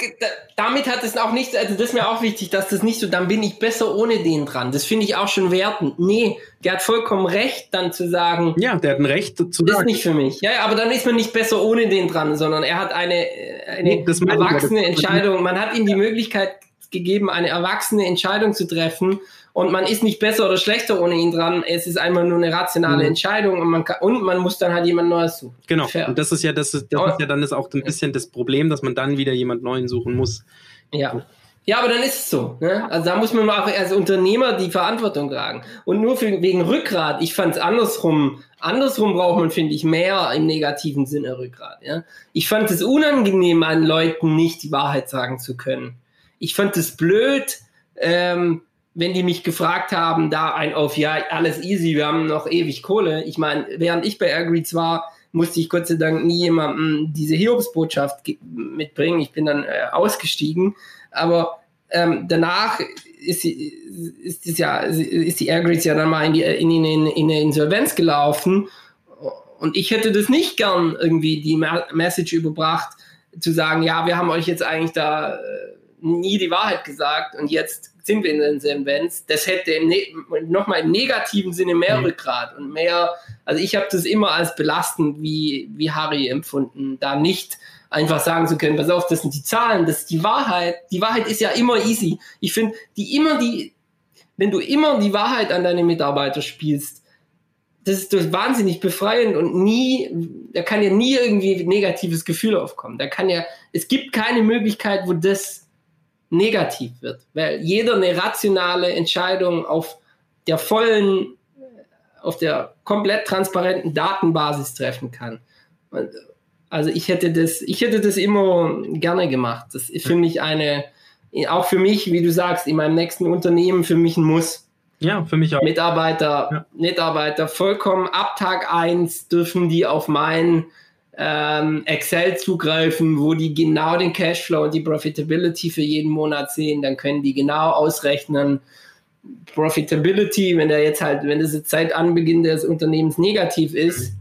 damit hat es auch nicht, also das ist mir auch wichtig, dass das nicht so, dann bin ich besser ohne den dran. Das finde ich auch schon wertend. Nee, der hat vollkommen recht, dann zu sagen. Ja, der hat ein Recht zu sagen. Das ist nicht für mich. Ja, aber dann ist man nicht besser ohne den dran, sondern er hat eine, eine nee, erwachsene Entscheidung. Man hat ihm die Möglichkeit gegeben, eine erwachsene Entscheidung zu treffen und man ist nicht besser oder schlechter ohne ihn dran. Es ist einfach nur eine rationale mhm. Entscheidung und man, kann, und man muss dann halt jemand Neues suchen. Genau. Fair. Und das ist ja, das ist, das ist ja dann ist auch ein bisschen das Problem, dass man dann wieder jemand Neuen suchen muss. Ja. Ja, aber dann ist es so. Ne? Also da muss man auch als Unternehmer die Verantwortung tragen. Und nur für, wegen Rückgrat, ich fand es andersrum. Andersrum braucht man, finde ich, mehr im negativen Sinne Rückgrat. Ja? Ich fand es unangenehm, an Leuten nicht die Wahrheit sagen zu können. Ich fand es blöd, ähm, wenn die mich gefragt haben, da ein auf, ja, alles easy, wir haben noch ewig Kohle. Ich meine, während ich bei Airgreets war, musste ich Gott sei Dank nie jemandem diese Hiobsbotschaft mitbringen. Ich bin dann äh, ausgestiegen. Aber ähm, danach ist, ist, ist, ja, ist die Airgreets ja dann mal in die in, in, in eine Insolvenz gelaufen. Und ich hätte das nicht gern irgendwie die Message überbracht, zu sagen, ja, wir haben euch jetzt eigentlich da äh, nie die Wahrheit gesagt und jetzt sind wir in den Insolvenz. Das hätte im ne nochmal im negativen Sinne mehr mhm. Rückgrat und mehr, also ich habe das immer als belastend wie, wie Harry empfunden, da nicht einfach sagen zu können, pass auf, das sind die Zahlen, das ist die Wahrheit. Die Wahrheit ist ja immer easy. Ich finde, die immer die, wenn du immer die Wahrheit an deine Mitarbeiter spielst, das ist das wahnsinnig befreiend und nie, da kann ja nie irgendwie ein negatives Gefühl aufkommen. Da kann ja, es gibt keine Möglichkeit, wo das negativ wird, weil jeder eine rationale Entscheidung auf der vollen, auf der komplett transparenten Datenbasis treffen kann. Also ich hätte das, ich hätte das immer gerne gemacht. Das ist für mich eine, auch für mich, wie du sagst, in meinem nächsten Unternehmen für mich ein Muss. Ja, für mich auch. Mitarbeiter, ja. Mitarbeiter vollkommen ab Tag 1 dürfen die auf mein ähm, Excel zugreifen, wo die genau den Cashflow und die Profitability für jeden Monat sehen. Dann können die genau ausrechnen, Profitability, wenn der jetzt halt, wenn das jetzt seit Anbeginn des Unternehmens negativ ist,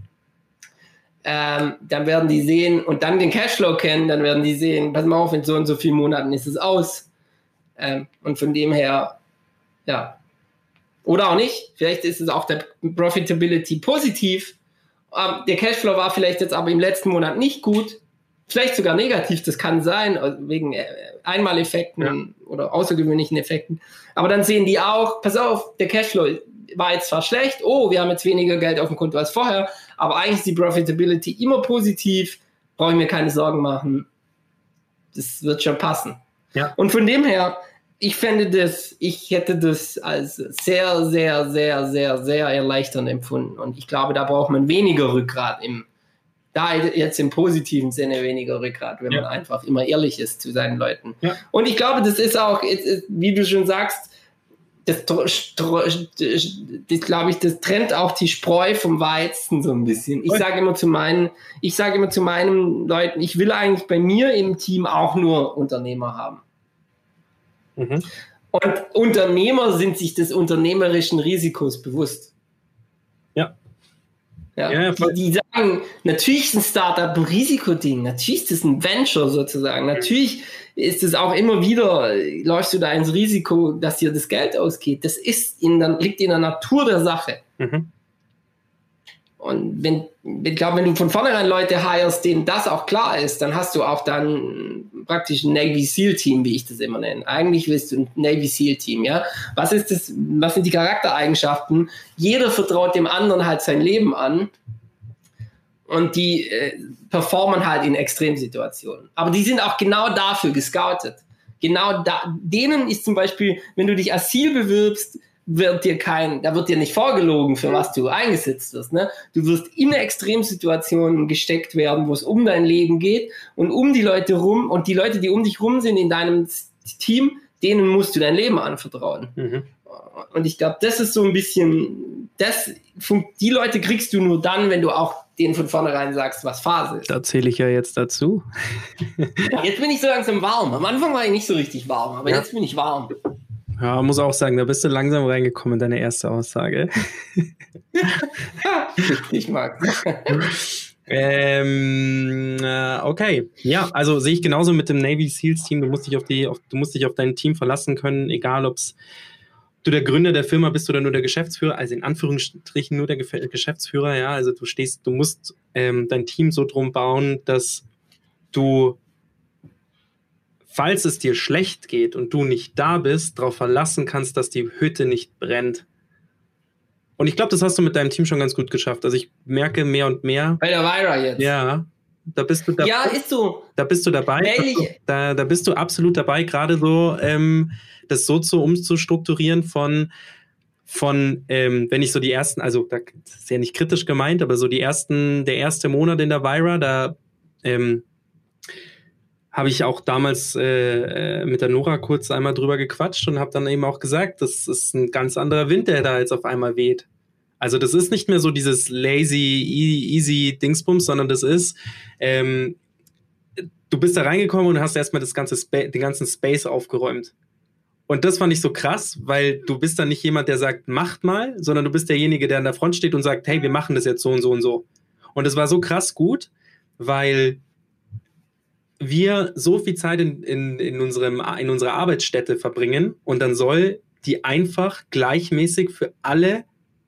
ähm, dann werden die sehen und dann den Cashflow kennen, dann werden die sehen, pass mal auf, in so und so vielen Monaten ist es aus. Ähm, und von dem her, ja, oder auch nicht. Vielleicht ist es auch der Profitability positiv. Ähm, der Cashflow war vielleicht jetzt aber im letzten Monat nicht gut. Vielleicht sogar negativ, das kann sein, also wegen äh, Einmaleffekten ja. oder außergewöhnlichen Effekten. Aber dann sehen die auch, pass auf, der Cashflow war jetzt zwar schlecht, oh, wir haben jetzt weniger Geld auf dem Konto als vorher, aber eigentlich ist die Profitability immer positiv, brauche ich mir keine Sorgen machen. Das wird schon passen. Ja. Und von dem her, ich fände das, ich hätte das als sehr, sehr, sehr, sehr, sehr erleichternd empfunden. Und ich glaube, da braucht man weniger Rückgrat im, da jetzt im positiven Sinne weniger Rückgrat, wenn ja. man einfach immer ehrlich ist zu seinen Leuten. Ja. Und ich glaube, das ist auch, wie du schon sagst, das, das glaube ich, das trennt auch die Spreu vom Weizen so ein bisschen. Ich sage immer zu meinen, ich sage immer zu meinen Leuten, ich will eigentlich bei mir im Team auch nur Unternehmer haben. Mhm. Und Unternehmer sind sich des unternehmerischen Risikos bewusst. Ja. Ja, ja die, die, sagen, natürlich ist ein Startup ein Risikoding, natürlich ist es ein Venture sozusagen, natürlich ist es auch immer wieder, läufst du da ins Risiko, dass dir das Geld ausgeht. Das ist in der, liegt in der Natur der Sache. Mhm. Und wenn, ich glaube, wenn du von vornherein Leute hirest, denen das auch klar ist, dann hast du auch dann praktisch ein Navy SEAL Team, wie ich das immer nenne. Eigentlich willst du ein Navy SEAL Team, ja. Was ist das, was sind die Charaktereigenschaften? Jeder vertraut dem anderen halt sein Leben an und die äh, performen halt in Extremsituationen. Aber die sind auch genau dafür gescoutet. Genau da, denen ist zum Beispiel, wenn du dich Asyl bewirbst, wird dir kein, da wird dir nicht vorgelogen, für was du eingesetzt wirst. Ne? Du wirst in Extremsituationen gesteckt werden, wo es um dein Leben geht und um die Leute rum und die Leute, die um dich rum sind in deinem Team, denen musst du dein Leben anvertrauen. Mhm. Und ich glaube, das ist so ein bisschen, das, die Leute kriegst du nur dann, wenn du auch denen von vornherein sagst, was Phase ist. Da zähle ich ja jetzt dazu. jetzt bin ich so langsam warm. Am Anfang war ich nicht so richtig warm, aber ja. jetzt bin ich warm. Ja, muss auch sagen, da bist du langsam reingekommen in deine erste Aussage. ich mag. ähm, äh, okay, ja, also sehe ich genauso mit dem Navy SEALs Team. Du musst dich auf die, auf, du musst dich auf dein Team verlassen können, egal ob du der Gründer der Firma bist oder nur der Geschäftsführer, also in Anführungsstrichen nur der Geschäftsführer, ja, also du stehst, du musst ähm, dein Team so drum bauen, dass du falls es dir schlecht geht und du nicht da bist, darauf verlassen kannst, dass die Hütte nicht brennt. Und ich glaube, das hast du mit deinem Team schon ganz gut geschafft. Also ich merke mehr und mehr. Bei der Vira jetzt. Ja. Da bist du dabei. Ja, ist so. Da bist du dabei. Da, da bist du absolut dabei, gerade so ähm, das so zu umzustrukturieren von von, ähm, wenn ich so die ersten, also das ist ja nicht kritisch gemeint, aber so die ersten, der erste Monat in der Vira, da ähm, habe ich auch damals äh, äh, mit der Nora kurz einmal drüber gequatscht und habe dann eben auch gesagt, das ist ein ganz anderer Wind, der da jetzt auf einmal weht. Also das ist nicht mehr so dieses lazy, e-, easy Dingsbums, sondern das ist, ähm, du bist da reingekommen und hast erstmal das ganze den ganzen Space aufgeräumt. Und das fand ich so krass, weil du bist dann nicht jemand, der sagt, macht mal, sondern du bist derjenige, der an der Front steht und sagt, hey, wir machen das jetzt so und so und so. Und es war so krass gut, weil wir so viel Zeit in, in, in, unserem, in unserer Arbeitsstätte verbringen und dann soll die einfach gleichmäßig für alle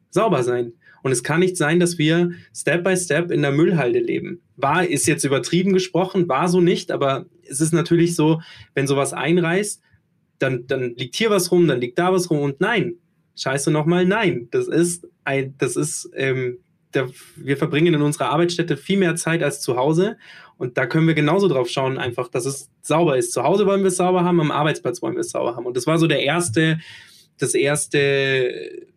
sauber sein. Und es kann nicht sein, dass wir Step by Step in der Müllhalde leben. War, ist jetzt übertrieben gesprochen, war so nicht, aber es ist natürlich so, wenn sowas einreißt, dann, dann liegt hier was rum, dann liegt da was rum und nein, Scheiße nochmal? Nein, das ist ein, das ist, ähm, der, wir verbringen in unserer Arbeitsstätte viel mehr Zeit als zu Hause. Und da können wir genauso drauf schauen, einfach, dass es sauber ist. Zu Hause wollen wir es sauber haben, am Arbeitsplatz wollen wir es sauber haben. Und das war so der erste, das erste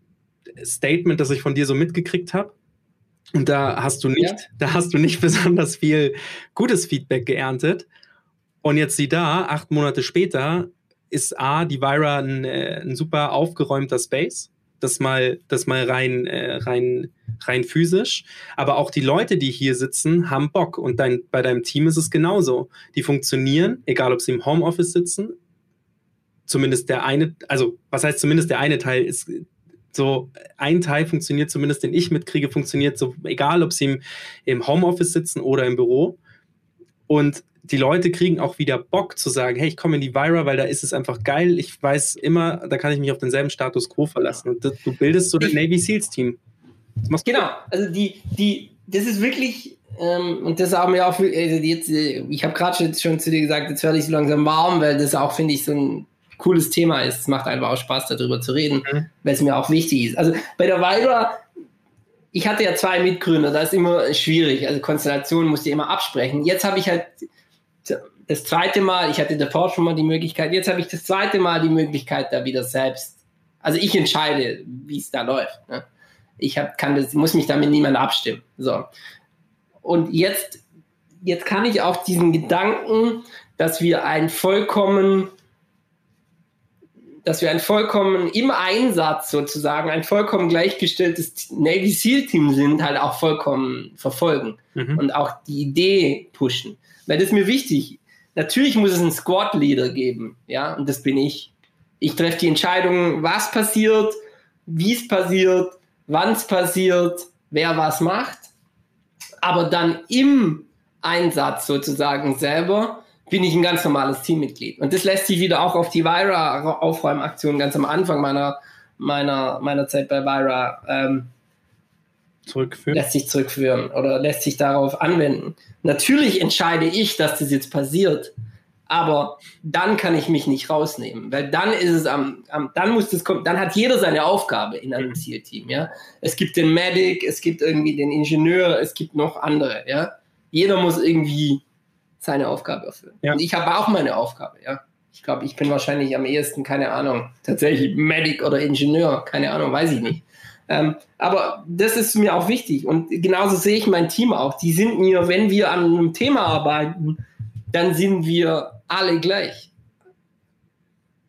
Statement, das ich von dir so mitgekriegt habe. Und da hast du nicht, ja. da hast du nicht besonders viel gutes Feedback geerntet. Und jetzt sieh da, acht Monate später ist A, die Vira ein, äh, ein super aufgeräumter Space. Das mal, das mal rein, äh, rein, rein physisch. Aber auch die Leute, die hier sitzen, haben Bock. Und dein, bei deinem Team ist es genauso. Die funktionieren, egal ob sie im Homeoffice sitzen. Zumindest der eine, also was heißt zumindest der eine Teil ist so ein Teil funktioniert zumindest, den ich mitkriege, funktioniert so, egal ob sie im, im Homeoffice sitzen oder im Büro. Und die Leute kriegen auch wieder Bock zu sagen, hey, ich komme in die Vira, weil da ist es einfach geil. Ich weiß immer, da kann ich mich auf denselben Status quo verlassen. Und du bildest so das Navy Seals Team. Genau, also die, die, das ist wirklich, ähm, und das haben wir auch, also jetzt, äh, ich habe gerade schon, schon zu dir gesagt, jetzt werde ich so langsam warm, weil das auch, finde ich, so ein cooles Thema ist. Es macht einfach auch Spaß, darüber zu reden, mhm. weil es mir auch wichtig ist. Also bei der Vibra, ich hatte ja zwei Mitgründer, da ist immer schwierig. Also Konstellationen musste ich immer absprechen. Jetzt habe ich halt das zweite Mal, ich hatte davor schon mal die Möglichkeit, jetzt habe ich das zweite Mal die Möglichkeit, da wieder selbst. Also ich entscheide, wie es da läuft. Ne? Ich hab, kann das, muss mich damit niemand abstimmen. So. Und jetzt, jetzt kann ich auch diesen Gedanken, dass wir ein vollkommen dass wir ein vollkommen im Einsatz sozusagen ein vollkommen gleichgestelltes Navy SEAL Team sind, halt auch vollkommen verfolgen mhm. und auch die Idee pushen. Weil das ist mir wichtig. Natürlich muss es einen Squad Leader geben, ja, und das bin ich. Ich treffe die Entscheidung, was passiert, wie es passiert, wann es passiert, wer was macht. Aber dann im Einsatz sozusagen selber bin ich ein ganz normales Teammitglied. Und das lässt sich wieder auch auf die Vira-Aufräumaktion ganz am Anfang meiner, meiner, meiner Zeit bei Vira ähm, zurückführen. lässt sich zurückführen oder lässt sich darauf anwenden. Natürlich entscheide ich, dass das jetzt passiert, aber dann kann ich mich nicht rausnehmen, weil dann ist es am, am dann muss das kommen, dann hat jeder seine Aufgabe in einem Zielteam, ja. Es gibt den Medic, es gibt irgendwie den Ingenieur, es gibt noch andere, ja. Jeder muss irgendwie seine Aufgabe erfüllen. Ja. Und ich habe auch meine Aufgabe, ja. Ich glaube, ich bin wahrscheinlich am ehesten, keine Ahnung, tatsächlich Medic oder Ingenieur, keine Ahnung, weiß ich nicht. Ähm, aber das ist mir auch wichtig und genauso sehe ich mein Team auch. Die sind mir, wenn wir an einem Thema arbeiten, dann sind wir alle gleich.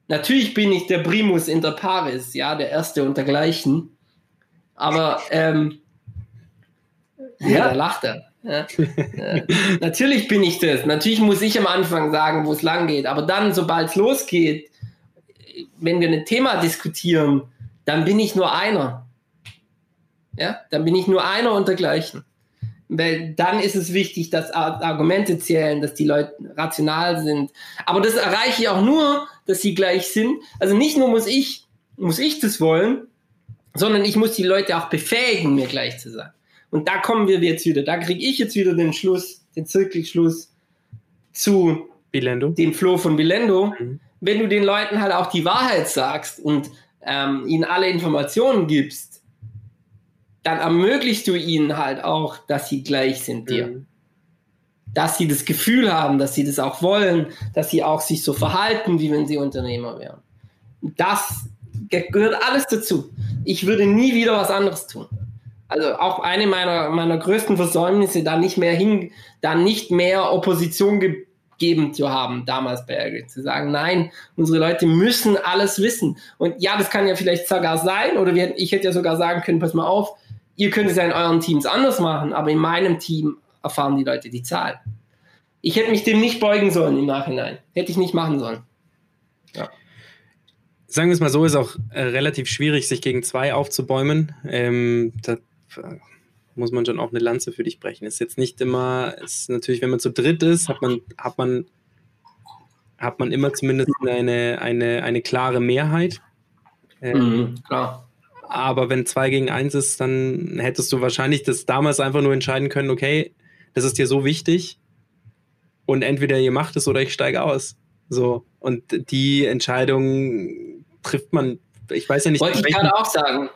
Natürlich bin ich der Primus inter pares, ja, der Erste untergleichen. Aber ähm, ja, ja da lacht er. Ja. natürlich bin ich das. Natürlich muss ich am Anfang sagen, wo es lang geht. Aber dann, sobald es losgeht, wenn wir ein Thema diskutieren, dann bin ich nur einer. Ja, dann bin ich nur einer untergleichen. Weil dann ist es wichtig, dass Argumente zählen, dass die Leute rational sind. Aber das erreiche ich auch nur, dass sie gleich sind. Also nicht nur muss ich, muss ich das wollen, sondern ich muss die Leute auch befähigen, mir gleich zu sein. Und da kommen wir jetzt wieder, da kriege ich jetzt wieder den Schluss, den Zirkelschluss zu Bilendo. dem Flow von Bilendo. Mhm. Wenn du den Leuten halt auch die Wahrheit sagst und ähm, ihnen alle Informationen gibst, dann ermöglichst du ihnen halt auch, dass sie gleich sind dir. Mhm. Dass sie das Gefühl haben, dass sie das auch wollen, dass sie auch sich so verhalten, wie wenn sie Unternehmer wären. Das gehört alles dazu. Ich würde nie wieder was anderes tun also auch eine meiner, meiner größten Versäumnisse, da nicht mehr hin, da nicht mehr Opposition gegeben zu haben, damals bei Agri, zu sagen, nein, unsere Leute müssen alles wissen. Und ja, das kann ja vielleicht sogar sein, oder wir, ich hätte ja sogar sagen können, pass mal auf, ihr könnt es ja in euren Teams anders machen, aber in meinem Team erfahren die Leute die Zahl. Ich hätte mich dem nicht beugen sollen im Nachhinein. Hätte ich nicht machen sollen. Ja. Sagen wir es mal so, ist auch äh, relativ schwierig, sich gegen zwei aufzubäumen. Ähm, da muss man schon auch eine Lanze für dich brechen. Ist jetzt nicht immer, ist natürlich, wenn man zu dritt ist, hat man, hat man, hat man immer zumindest eine, eine, eine klare Mehrheit. Ähm, mhm, klar. Aber wenn zwei gegen eins ist, dann hättest du wahrscheinlich das damals einfach nur entscheiden können, okay, das ist dir so wichtig und entweder ihr macht es oder ich steige aus. So. Und die Entscheidung trifft man ich weiß ja nicht. Wollte ich gerade auch sagen.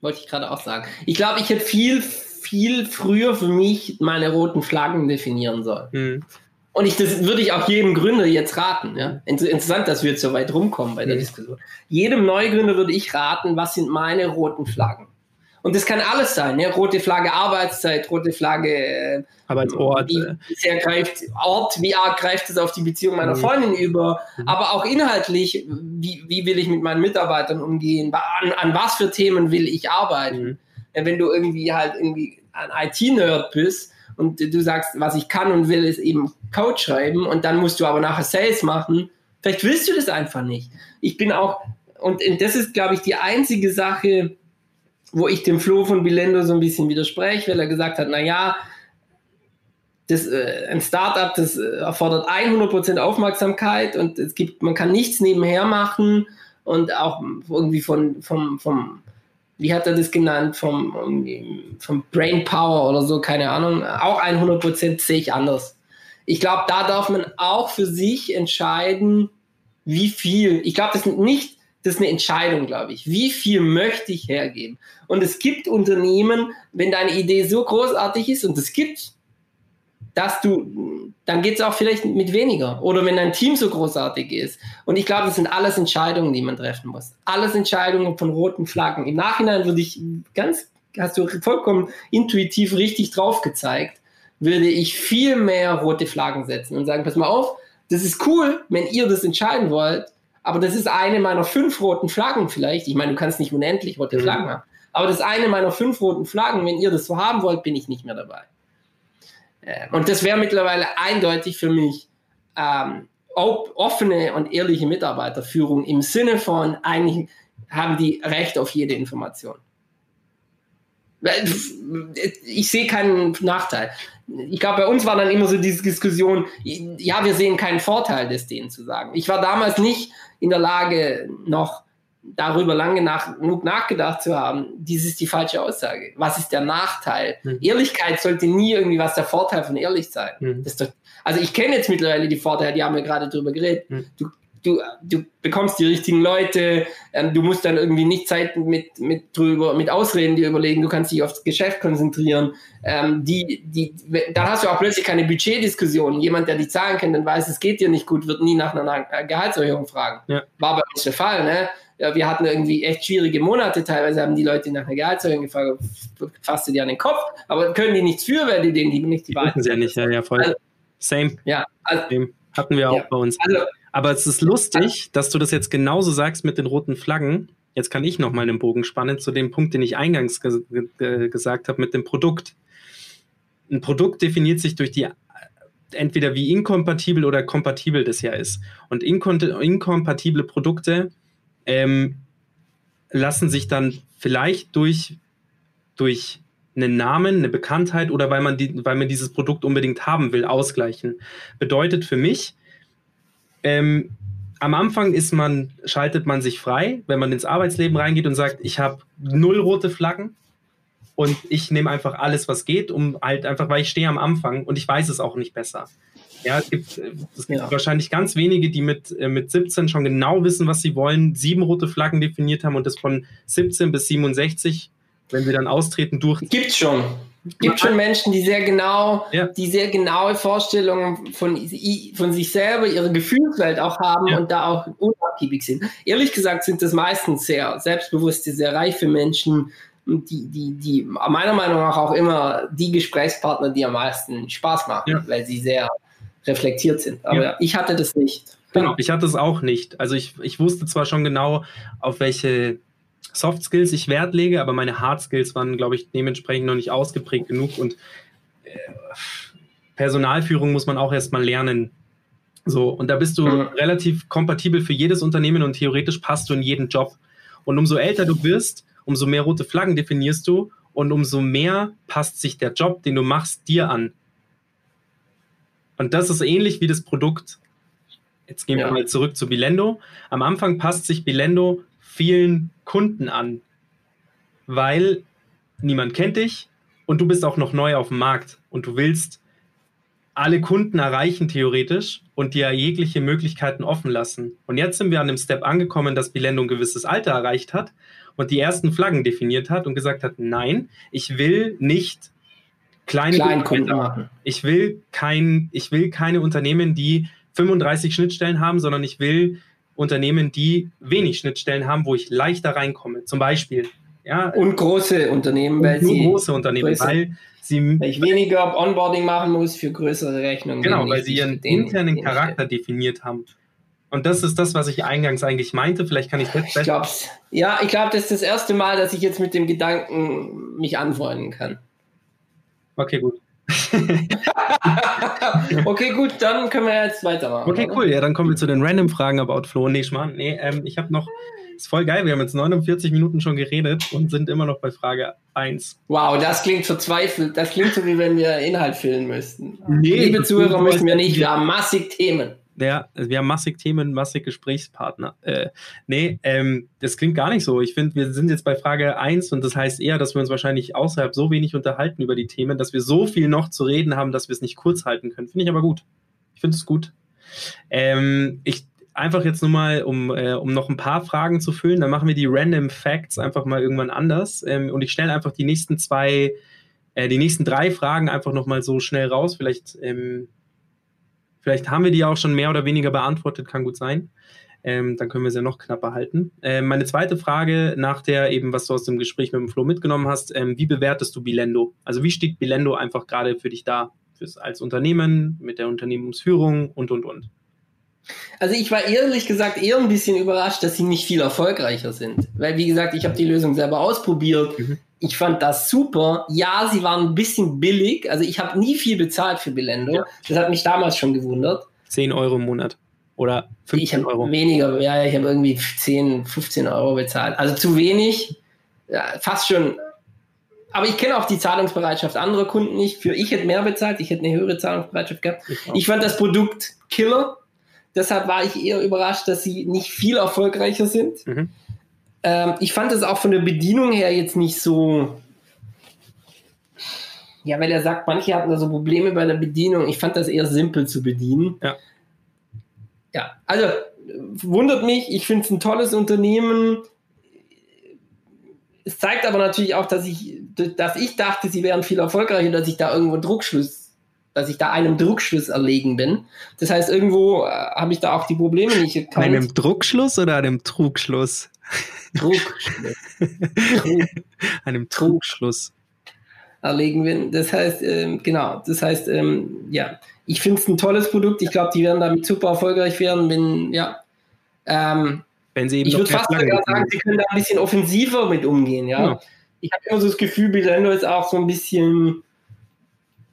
Wollte ich gerade auch sagen. Ich glaube, ich hätte viel, viel früher für mich meine roten Flaggen definieren sollen. Mhm. Und ich, das würde ich auch jedem Gründer jetzt raten. Ja? Interessant, dass wir jetzt so weit rumkommen bei der mhm. Diskussion. Jedem Neugründer würde ich raten, was sind meine roten Flaggen? Und das kann alles sein, ja? rote Flagge Arbeitszeit, rote Flagge äh, Arbeitsort. Wie, wie greift Ort, wie arg greift es auf die Beziehung meiner mhm. Freundin über, mhm. aber auch inhaltlich, wie, wie will ich mit meinen Mitarbeitern umgehen, an, an was für Themen will ich arbeiten. Mhm. Wenn du irgendwie halt irgendwie ein IT-Nerd bist und du sagst, was ich kann und will, ist eben Code schreiben und dann musst du aber nachher Sales machen, vielleicht willst du das einfach nicht. Ich bin auch, und das ist, glaube ich, die einzige Sache, wo ich dem Flo von Bilendo so ein bisschen widerspreche, weil er gesagt hat, naja, das, äh, ein Startup, das äh, erfordert 100% Aufmerksamkeit und es gibt, man kann nichts nebenher machen und auch irgendwie von, vom, vom wie hat er das genannt, vom, vom Brain Power oder so, keine Ahnung, auch 100% sehe ich anders. Ich glaube, da darf man auch für sich entscheiden, wie viel. Ich glaube, das ist nicht das ist eine Entscheidung, glaube ich. Wie viel möchte ich hergeben? Und es gibt Unternehmen, wenn deine Idee so großartig ist, und es gibt, dass du, dann geht es auch vielleicht mit weniger. Oder wenn dein Team so großartig ist. Und ich glaube, das sind alles Entscheidungen, die man treffen muss. Alles Entscheidungen von roten Flaggen. Im Nachhinein würde ich ganz, hast du vollkommen intuitiv richtig drauf gezeigt, würde ich viel mehr rote Flaggen setzen und sagen, pass mal auf, das ist cool, wenn ihr das entscheiden wollt, aber das ist eine meiner fünf roten Flaggen vielleicht. Ich meine, du kannst nicht unendlich rote mhm. Flaggen haben. Aber das ist eine meiner fünf roten Flaggen. Wenn ihr das so haben wollt, bin ich nicht mehr dabei. Äh, und das wäre mittlerweile eindeutig für mich ähm, offene und ehrliche Mitarbeiterführung im Sinne von, eigentlich haben die Recht auf jede Information. Ich sehe keinen Nachteil. Ich glaube, bei uns war dann immer so diese Diskussion, ja, wir sehen keinen Vorteil, das denen zu sagen. Ich war damals nicht in der Lage, noch darüber lange nach, genug nachgedacht zu haben, dies ist die falsche Aussage. Was ist der Nachteil? Mhm. Ehrlichkeit sollte nie irgendwie was der Vorteil von ehrlich sein. Mhm. Doch, also ich kenne jetzt mittlerweile die Vorteile, die haben wir gerade drüber geredet. Mhm. Du, du, du bekommst die richtigen Leute, ähm, du musst dann irgendwie nicht Zeit mit, mit drüber, mit Ausreden dir überlegen, du kannst dich aufs Geschäft konzentrieren. Ähm, die, die, dann hast du auch plötzlich keine Budgetdiskussion. Jemand, der die Zahlen kennt und weiß, es geht dir nicht gut, wird nie nach einer Gehaltserhöhung fragen. Ja. War bei uns der Fall, ne? Ja, wir hatten irgendwie echt schwierige Monate. Teilweise haben die Leute nach einer Gehaltserhöhung gefragt, fasst du dir an den Kopf, aber können die nichts für, weil die denen die nicht die Wahrheit sie ja nicht, ja, ja, voll. Also, Same. Ja, also, Same. Hatten wir auch ja. bei uns. Also, aber es ist lustig, dass du das jetzt genauso sagst mit den roten Flaggen. Jetzt kann ich noch mal einen Bogen spannen zu dem Punkt, den ich eingangs ge ge gesagt habe mit dem Produkt. Ein Produkt definiert sich durch die entweder wie inkompatibel oder kompatibel das ja ist. Und inkompatible Produkte ähm, lassen sich dann vielleicht durch, durch einen Namen, eine Bekanntheit oder weil man, die, weil man dieses Produkt unbedingt haben will, ausgleichen. Bedeutet für mich, ähm, am Anfang ist man, schaltet man sich frei, wenn man ins Arbeitsleben reingeht und sagt, ich habe null rote Flaggen und ich nehme einfach alles, was geht, um halt einfach, weil ich stehe am Anfang und ich weiß es auch nicht besser. Ja, es gibt, es gibt ja. wahrscheinlich ganz wenige, die mit, äh, mit 17 schon genau wissen, was sie wollen, sieben rote Flaggen definiert haben und das von 17 bis 67, wenn sie dann austreten, durch. Gibt's schon gibt schon Menschen, die sehr genau, ja. die sehr genaue Vorstellungen von, von sich selber, ihre Gefühlswelt auch haben ja. und da auch unabgiebig sind. Ehrlich gesagt sind das meistens sehr selbstbewusste, sehr reife Menschen, die, die, die meiner Meinung nach auch immer die Gesprächspartner, die am meisten Spaß machen, ja. weil sie sehr reflektiert sind. Aber ich hatte das nicht. Genau, ich hatte es auch nicht. Also ich, ich wusste zwar schon genau, auf welche Soft Skills ich Wert lege, aber meine Hard Skills waren, glaube ich, dementsprechend noch nicht ausgeprägt genug und äh, Personalführung muss man auch erstmal lernen. So, und da bist du mhm. relativ kompatibel für jedes Unternehmen und theoretisch passt du in jeden Job. Und umso älter du wirst, umso mehr rote Flaggen definierst du und umso mehr passt sich der Job, den du machst, dir an. Und das ist ähnlich wie das Produkt. Jetzt gehen ja. wir mal zurück zu Bilendo. Am Anfang passt sich Bilendo vielen Kunden an, weil niemand kennt dich und du bist auch noch neu auf dem Markt und du willst alle Kunden erreichen theoretisch und dir jegliche Möglichkeiten offen lassen. Und jetzt sind wir an dem Step angekommen, dass Bilendo ein gewisses Alter erreicht hat und die ersten Flaggen definiert hat und gesagt hat, nein, ich will nicht kleine Kleinkunden machen. Ich will kein, ich will keine Unternehmen, die 35 Schnittstellen haben, sondern ich will Unternehmen, die wenig Schnittstellen haben, wo ich leichter reinkomme. Zum Beispiel. Ja, Und große Unternehmen, weil sie große Unternehmen, größer- weil sie weil ich weniger Onboarding machen muss für größere Rechnungen. Genau, weil sie ihren den- internen den- Charakter definiert haben. Und das ist das, was ich eingangs eigentlich meinte. Vielleicht kann ich das Ich glaube, ja, ich glaube, das ist das erste Mal, dass ich jetzt mit dem Gedanken mich anfreunden kann. Okay, gut. Okay, gut, dann können wir jetzt weitermachen. Okay, oder? cool. Ja, dann kommen wir zu den random Fragen about Flo. Nee, Schmarrn. Nee, ähm, ich habe noch. Ist voll geil. Wir haben jetzt 49 Minuten schon geredet und sind immer noch bei Frage 1. Wow, das klingt verzweifelt. Das klingt so, wie wenn wir Inhalt füllen müssten. Nee, Liebe Zuhörer, müssen wir nicht. Wir haben massig Themen. Ja, wir haben massig Themen, massig Gesprächspartner. Äh, nee, ähm, das klingt gar nicht so. Ich finde, wir sind jetzt bei Frage 1 und das heißt eher, dass wir uns wahrscheinlich außerhalb so wenig unterhalten über die Themen, dass wir so viel noch zu reden haben, dass wir es nicht kurz halten können. Finde ich aber gut. Ich finde es gut. Ähm, ich einfach jetzt nur mal, um, äh, um noch ein paar Fragen zu füllen, dann machen wir die Random Facts einfach mal irgendwann anders. Ähm, und ich stelle einfach die nächsten zwei, äh, die nächsten drei Fragen einfach noch mal so schnell raus. Vielleicht ähm, Vielleicht haben wir die auch schon mehr oder weniger beantwortet, kann gut sein. Ähm, dann können wir sie ja noch knapper halten. Ähm, meine zweite Frage nach der eben, was du aus dem Gespräch mit dem Flo mitgenommen hast, ähm, wie bewertest du Bilendo? Also wie steht Bilendo einfach gerade für dich da? Fürs, als Unternehmen, mit der Unternehmensführung und, und, und. Also ich war ehrlich gesagt eher ein bisschen überrascht, dass sie nicht viel erfolgreicher sind. Weil, wie gesagt, ich habe die Lösung selber ausprobiert. Mhm. Ich fand das super. Ja, sie waren ein bisschen billig. Also ich habe nie viel bezahlt für Bilendo. Ja. Das hat mich damals schon gewundert. 10 Euro im Monat oder Ich 15 habe Euro. weniger, ja, ich habe irgendwie 10, 15 Euro bezahlt. Also zu wenig. Ja, fast schon. Aber ich kenne auch die Zahlungsbereitschaft anderer Kunden nicht. Für ich hätte mehr bezahlt, ich hätte eine höhere Zahlungsbereitschaft gehabt. Ich. Ich fand das Produkt Killer. Deshalb war ich eher überrascht, dass sie nicht viel erfolgreicher sind. Mhm. Ähm, ich fand es auch von der Bedienung her jetzt nicht so. Ja, weil er sagt, manche hatten da so Probleme bei der Bedienung. Ich fand das eher simpel zu bedienen. Ja. Ja, also wundert mich. Ich finde es ein tolles Unternehmen. Es zeigt aber natürlich auch, dass ich, dass ich dachte, sie wären viel erfolgreicher, dass ich da irgendwo Druckschluss, dass ich da einem Druckschluss erlegen bin. Das heißt, irgendwo äh, habe ich da auch die Probleme nicht An erkannt. einem Druckschluss oder einem Trugschluss? Druckschluss. Druck. Einem Trugschluss. erlegen will. Das heißt, ähm, genau, das heißt, ähm, ja, ich finde es ein tolles Produkt. Ich glaube, die werden damit super erfolgreich werden, wenn, ja. Ähm, Wenn sie eben ich würde fast sogar sagen, sie können da ein bisschen offensiver mit umgehen, ja. Ja. Ich habe immer so das Gefühl, Bilendo ist auch so ein bisschen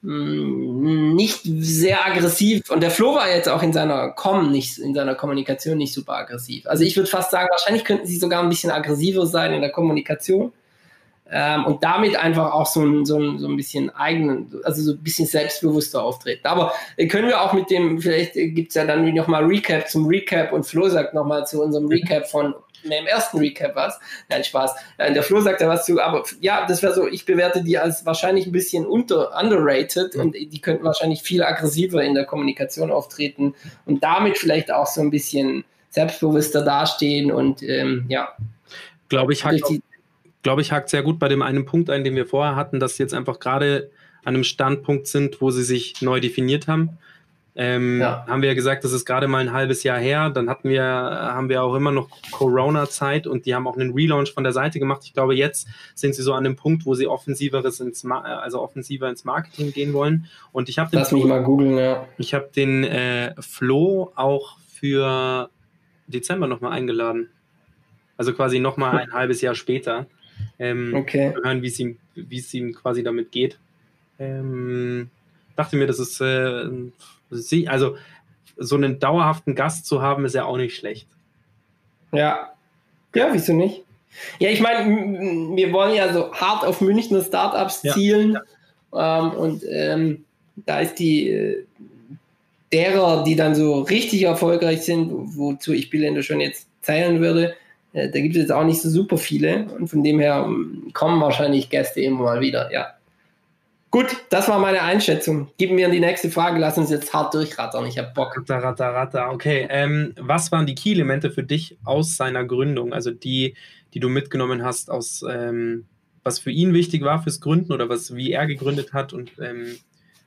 nicht sehr aggressiv und der Flo war jetzt auch in seiner Com nicht, in seiner Kommunikation nicht super aggressiv. Also ich würde fast sagen, wahrscheinlich könnten sie sogar ein bisschen aggressiver sein in der Kommunikation. Ähm, und damit einfach auch so ein, so, ein, so ein bisschen eigenen, also so ein bisschen selbstbewusster auftreten. Aber können wir auch mit dem, vielleicht gibt es ja dann nochmal Recap zum Recap und Flo sagt nochmal zu unserem Recap von im ersten Recap was. Nein, Spaß. Der Flo sagt da was zu, aber ja, das wäre so, ich bewerte die als wahrscheinlich ein bisschen unter, underrated und die könnten wahrscheinlich viel aggressiver in der Kommunikation auftreten und damit vielleicht auch so ein bisschen selbstbewusster dastehen und ähm, ja, Glaube ich, die, glaube ich, hakt sehr gut bei dem einen Punkt ein, den wir vorher hatten, dass sie jetzt einfach gerade an einem Standpunkt sind, wo sie sich neu definiert haben. Ähm, Ja. Haben wir ja gesagt, das ist gerade mal ein halbes Jahr her. Dann hatten wir, haben wir auch immer noch Corona-Zeit und die haben auch einen Relaunch von der Seite gemacht. Ich glaube, jetzt sind sie so an dem Punkt, wo sie offensiveres ins, Ma also offensiver ins Marketing gehen wollen. Und ich habe den, lass mich mal googeln, ja. ich habe den äh, Flo auch für Dezember nochmal eingeladen. Also quasi nochmal ein halbes Jahr später. Ähm, Okay. hören, wie es ihm, es ihm quasi damit geht. Ähm, dachte mir, das ist, äh, sie, also so einen dauerhaften Gast zu haben, ist ja auch nicht schlecht. Ja. Ja, wieso nicht? Ja, ich meine, wir wollen ja so hart auf Münchner Startups Ja, zielen. Ähm, und ähm, da ist die äh, derer, die dann so richtig erfolgreich sind, wo- wozu ich Bilendo schon jetzt zählen würde, da gibt es jetzt auch nicht so super viele. Und von dem her ähm, kommen wahrscheinlich Gäste immer mal wieder, ja. Gut, das war meine Einschätzung. Gib mir die nächste Frage, lass uns jetzt hart durchrattern. Ich habe Bock. Ratter, ratter, ratter. Okay, ähm, was waren die Key-Elemente für dich aus seiner Gründung? Also die, die du mitgenommen hast, aus ähm, was für ihn wichtig war fürs Gründen oder was, wie er gegründet hat und ähm,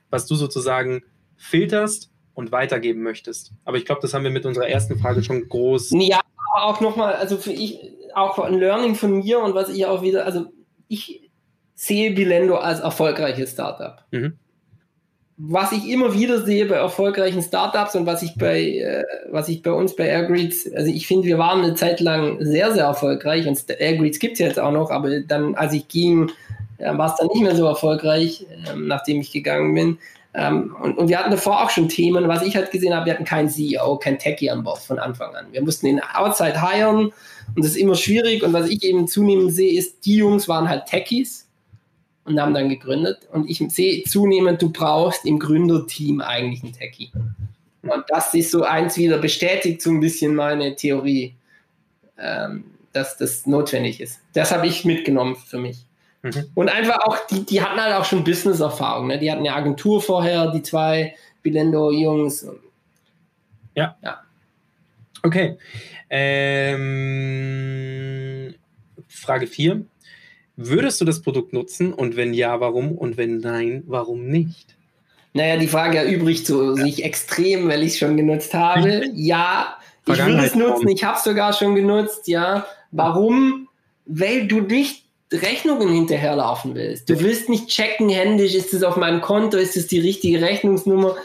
was du sozusagen filterst und weitergeben möchtest. Aber ich glaube, das haben wir mit unserer ersten Frage schon groß. Ja, auch nochmal, also für ich, auch ein Learning von mir und was ich auch wieder, also ich sehe Bilendo als erfolgreiches Startup. Mhm. Was ich immer wieder sehe bei erfolgreichen Startups und was ich bei, äh, was ich bei uns bei Airgreets, also ich finde, wir waren eine Zeit lang sehr, sehr erfolgreich und Airgreets gibt es jetzt auch noch, aber dann, als ich ging, äh, war es dann nicht mehr so erfolgreich, äh, nachdem ich gegangen bin. Ähm, und, und, wir hatten davor auch schon Themen, was ich halt gesehen habe, wir hatten keinen CEO, kein Techie an Bord von Anfang an. Wir mussten ihn outside hiren und das ist immer schwierig. Und was ich eben zunehmend sehe, ist, die Jungs waren halt Techies und haben dann gegründet. Und ich sehe zunehmend, du brauchst im Gründerteam eigentlich einen Techie. Und das ist so eins wieder, bestätigt so ein bisschen meine Theorie, ähm, dass das notwendig ist. Das habe ich mitgenommen für mich. Mhm. Und einfach auch, die, die hatten halt auch schon Business-Erfahrung. Ne? Die hatten eine Agentur vorher, die zwei Bilendo-Jungs. Ja. ja. Okay. Ähm, Frage 4. Würdest du das Produkt nutzen und wenn ja, warum? Und wenn nein, warum nicht? Naja, die Frage erübrigt so ja. sich extrem, weil ich es schon genutzt habe. Ja, ich würde es nutzen, ich habe es sogar schon genutzt, ja. Warum? Weil du nicht Rechnungen hinterherlaufen willst. Du willst nicht checken händisch, ist es auf meinem Konto, ist es die richtige Rechnungsnummer.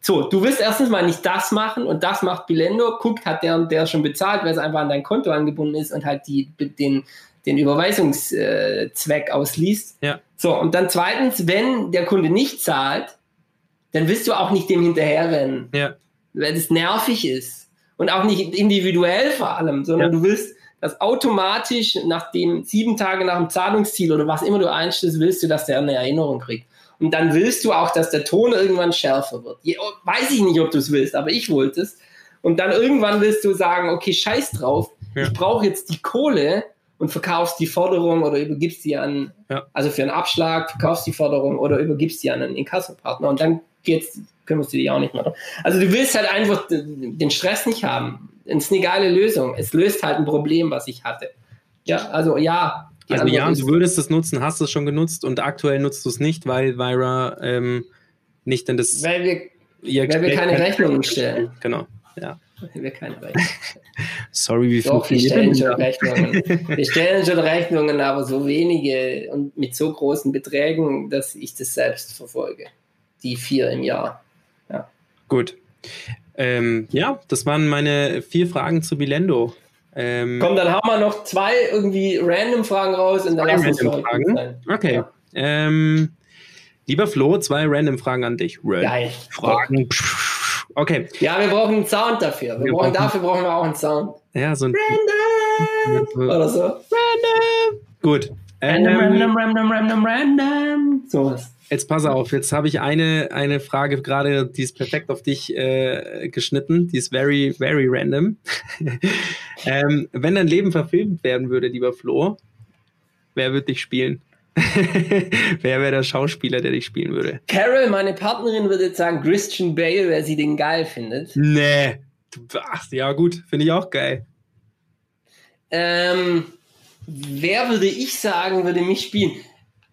So, du willst erstens mal nicht das machen und das macht Bilendo, guckt, hat der und der schon bezahlt, weil es einfach an dein Konto angebunden ist und halt die, den, den Überweisungszweck ausliest. Ja. So, und dann zweitens, wenn der Kunde nicht zahlt, dann willst du auch nicht dem hinterherrennen, ja. weil das nervig ist. Und auch nicht individuell vor allem, sondern ja. du willst, dass automatisch nach dem sieben Tage nach dem Zahlungsziel oder was immer du einstellst, willst du, dass der eine Erinnerung kriegt. Und dann willst du auch, dass der Ton irgendwann schärfer wird. Weiß ich nicht, ob du es willst, aber ich wollte es. Und dann irgendwann willst du sagen, okay, scheiß drauf, ja. ich brauche jetzt die Kohle, und verkaufst die Forderung oder übergibst sie an, ja. also für einen Abschlag, verkaufst die Forderung oder übergibst sie an einen Inkassopartner und dann geht's, kümmerst du dich auch nicht mehr. Also du willst halt einfach den Stress nicht haben. Es ist eine geile Lösung. Es löst halt ein Problem, was ich hatte. Ja, also ja. Also ja, du würdest es nutzen, hast es schon genutzt und aktuell nutzt du es nicht, weil Vira ähm, nicht in das. Weil wir, weil wir keine Rechnungen stellen. Genau, ja. Wir keine Rechnungen. Sorry, wie Doch, wir stellen schon Rechnungen. Wir stellen schon Rechnungen, aber so wenige und mit so großen Beträgen, dass ich das selbst verfolge. Die vier im Jahr. Ja. Gut. Ähm, ja, das waren meine vier Fragen zu Bilendo. Ähm, Komm, dann haben wir noch zwei irgendwie random Fragen raus und dann lassen wir Fragen. Sein. Okay. Ja. Ähm, lieber Flo, zwei random Fragen an dich. Geil. Fragen. Okay. Ja, wir brauchen einen Sound dafür. Wir, wir brauchen, dafür brauchen wir auch einen Sound. Ja, so ein. Random! Oder so. Random! Gut. Random, ähm, random, random, random, random. Sowas. Jetzt pass auf, jetzt habe ich eine, eine Frage gerade, die ist perfekt auf dich äh, geschnitten. Die ist very, very random. ähm, wenn dein Leben verfilmt werden würde, lieber Flo, wer würde dich spielen? Wer wäre der Schauspieler, der dich spielen würde? Carol, meine Partnerin, würde jetzt sagen Christian Bale, wer sie den geil findet. Nee. Ach, ja, gut, finde ich auch geil. Ähm, wer würde ich sagen, würde mich spielen?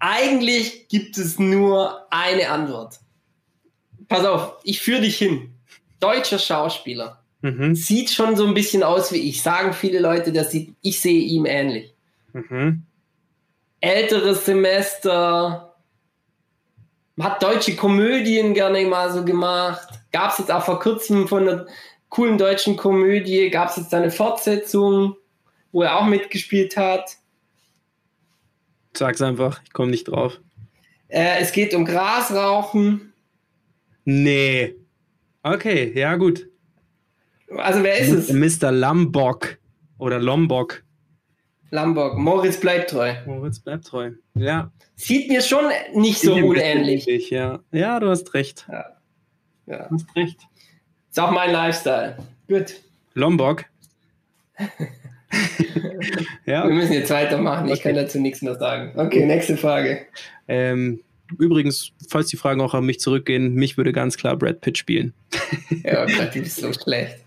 Eigentlich gibt es nur eine Antwort. Pass auf, ich führe dich hin. Deutscher Schauspieler. Mhm. Sieht schon so ein bisschen aus wie ich. Sagen viele Leute, dass sie, ich sehe ihm ähnlich. Mhm älteres Semester, hat deutsche Komödien gerne mal so gemacht. Gab es jetzt auch vor kurzem von einer coolen deutschen Komödie, gab es jetzt eine Fortsetzung, wo er auch mitgespielt hat. Sag's einfach, ich komme nicht drauf. Äh, es geht um Grasrauchen. Nee. Okay, ja gut. Also wer ist es? Mr. Lombok oder Lombok. Lombok. Moritz bleibt treu. Moritz bleibt treu. Ja. Sieht mir schon nicht so unähnlich. Ja. ja, du hast recht. Ja. ja. Du hast recht. Ist auch mein Lifestyle. Gut. Lombok. ja. Wir müssen jetzt weitermachen. Ich okay. kann dazu nichts mehr sagen. Okay, nächste Frage. Ähm, übrigens, falls die Fragen auch an mich zurückgehen, mich würde ganz klar Brad Pitt spielen. Ja, Gott, du bist so schlecht.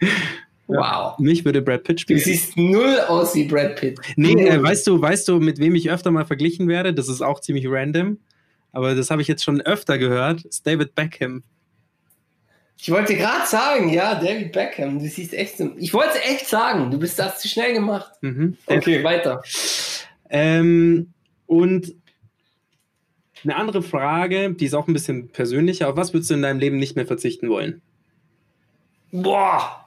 Wow. Mich würde Brad Pitt Du spielen. siehst null aus wie Brad Pitt. Nee, äh, weißt du, weißt du, mit wem ich öfter mal verglichen werde? Das ist auch ziemlich random. Aber das habe ich jetzt schon öfter gehört. Ist David Beckham. Ich wollte gerade sagen, ja, David Beckham, du siehst echt so. Ich wollte echt sagen, du bist das zu schnell gemacht. Mhm. Okay, weiter. Ähm, und eine andere Frage, die ist auch ein bisschen persönlicher. Auf was würdest du in deinem Leben nicht mehr verzichten wollen? Boah.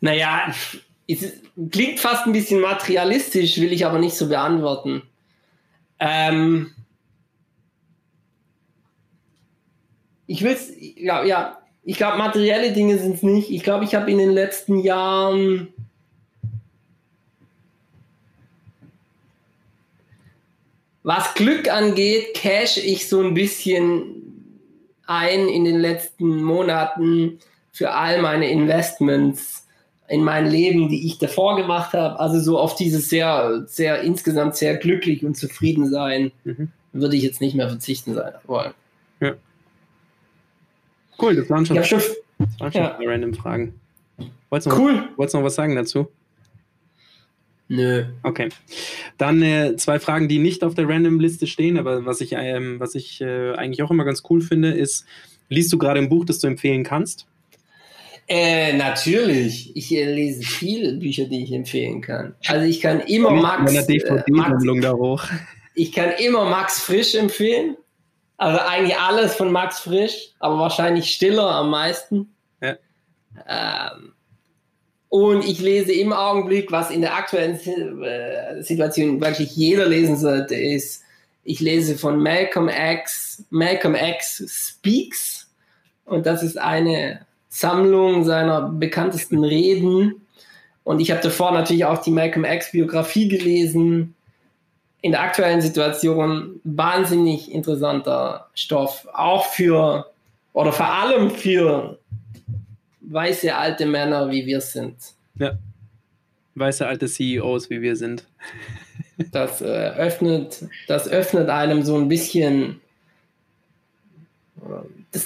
Naja, es klingt fast ein bisschen materialistisch, will ich aber nicht so beantworten. Ähm, ich will ja, ja, ich glaube, materielle Dinge sind es nicht. Ich glaube, ich habe in den letzten Jahren was Glück angeht, cash ich so ein bisschen ein in den letzten Monaten für all meine Investments in mein Leben, die ich davor gemacht habe. Also so auf dieses sehr, sehr insgesamt sehr glücklich und zufrieden sein, Mhm. würde ich jetzt nicht mehr verzichten sein wollen. Cool, das waren schon, schon das waren schon ja. zwei random Fragen. Wolltest du noch, cool. wolltest du noch was sagen dazu? Nö. Okay. Dann äh, zwei Fragen, die nicht auf der Random-Liste stehen, aber was ich, ähm, was ich äh, eigentlich auch immer ganz cool finde, ist, liest du gerade ein Buch, das du empfehlen kannst? Äh, natürlich. Ich äh, lese viele Bücher, die ich empfehlen kann. Also ich kann immer Max, äh, Max da hoch. Ich kann immer Max Frisch empfehlen. Also eigentlich alles von Max Frisch, aber wahrscheinlich Stiller am meisten. Ja. Ähm, und ich lese im Augenblick, was in der aktuellen äh, Situation wirklich jeder lesen sollte, ist, ich lese von Malcolm X, Malcolm X Speaks. Und das ist eine Sammlung seiner bekanntesten Reden. Und ich habe davor natürlich auch die Malcolm X Biografie gelesen in der aktuellen Situation wahnsinnig interessanter Stoff, auch für oder vor allem für weiße alte Männer, wie wir sind. Ja. Weiße alte CEOs, wie wir sind. Das äh, öffnet, das öffnet einem so ein bisschen, äh, das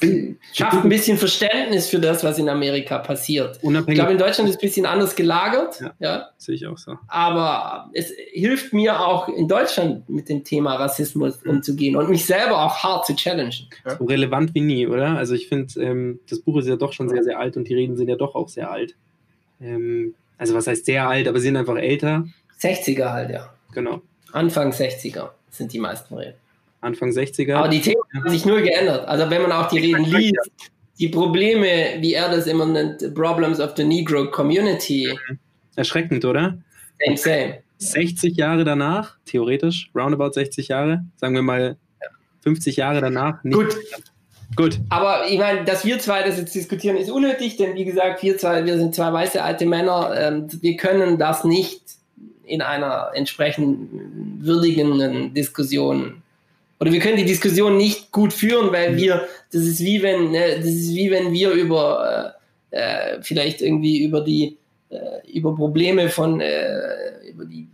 schafft ein bisschen Verständnis für das, was in Amerika passiert. Ich Unabhängig. glaube, in Deutschland ist es ein bisschen anders gelagert, Ja. ja. sehe ich auch so. aber es hilft mir auch in Deutschland mit dem Thema Rassismus umzugehen und mich selber auch hart zu challengen. So relevant wie nie, oder? Also ich finde, ähm, das Buch ist ja doch schon sehr, sehr alt und die Reden sind ja doch auch sehr alt. Ähm, also was heißt sehr alt, aber sie sind einfach älter. 60er halt, ja. Genau. Anfang 60er sind die meisten Reden. Anfang 60er. Aber die Themen haben sich null geändert. Also wenn man auch die Reden liest, die Probleme, wie er das immer nennt, Problems of the Negro Community, Erschreckend, oder? same, same. 60 Jahre danach, theoretisch, roundabout 60 Jahre, sagen wir mal 50 Jahre danach. Nicht Gut. Gut. Aber ich meine, dass wir zwei das jetzt diskutieren, ist unnötig, denn wie gesagt, wir zwei, wir sind zwei weiße alte Männer. Ähm, wir können das nicht in einer entsprechend würdigenden Diskussion oder wir können die Diskussion nicht gut führen, weil wir, das ist wie wenn, ne, das ist wie wenn wir über äh, äh, vielleicht irgendwie über die äh, über Probleme von äh, über die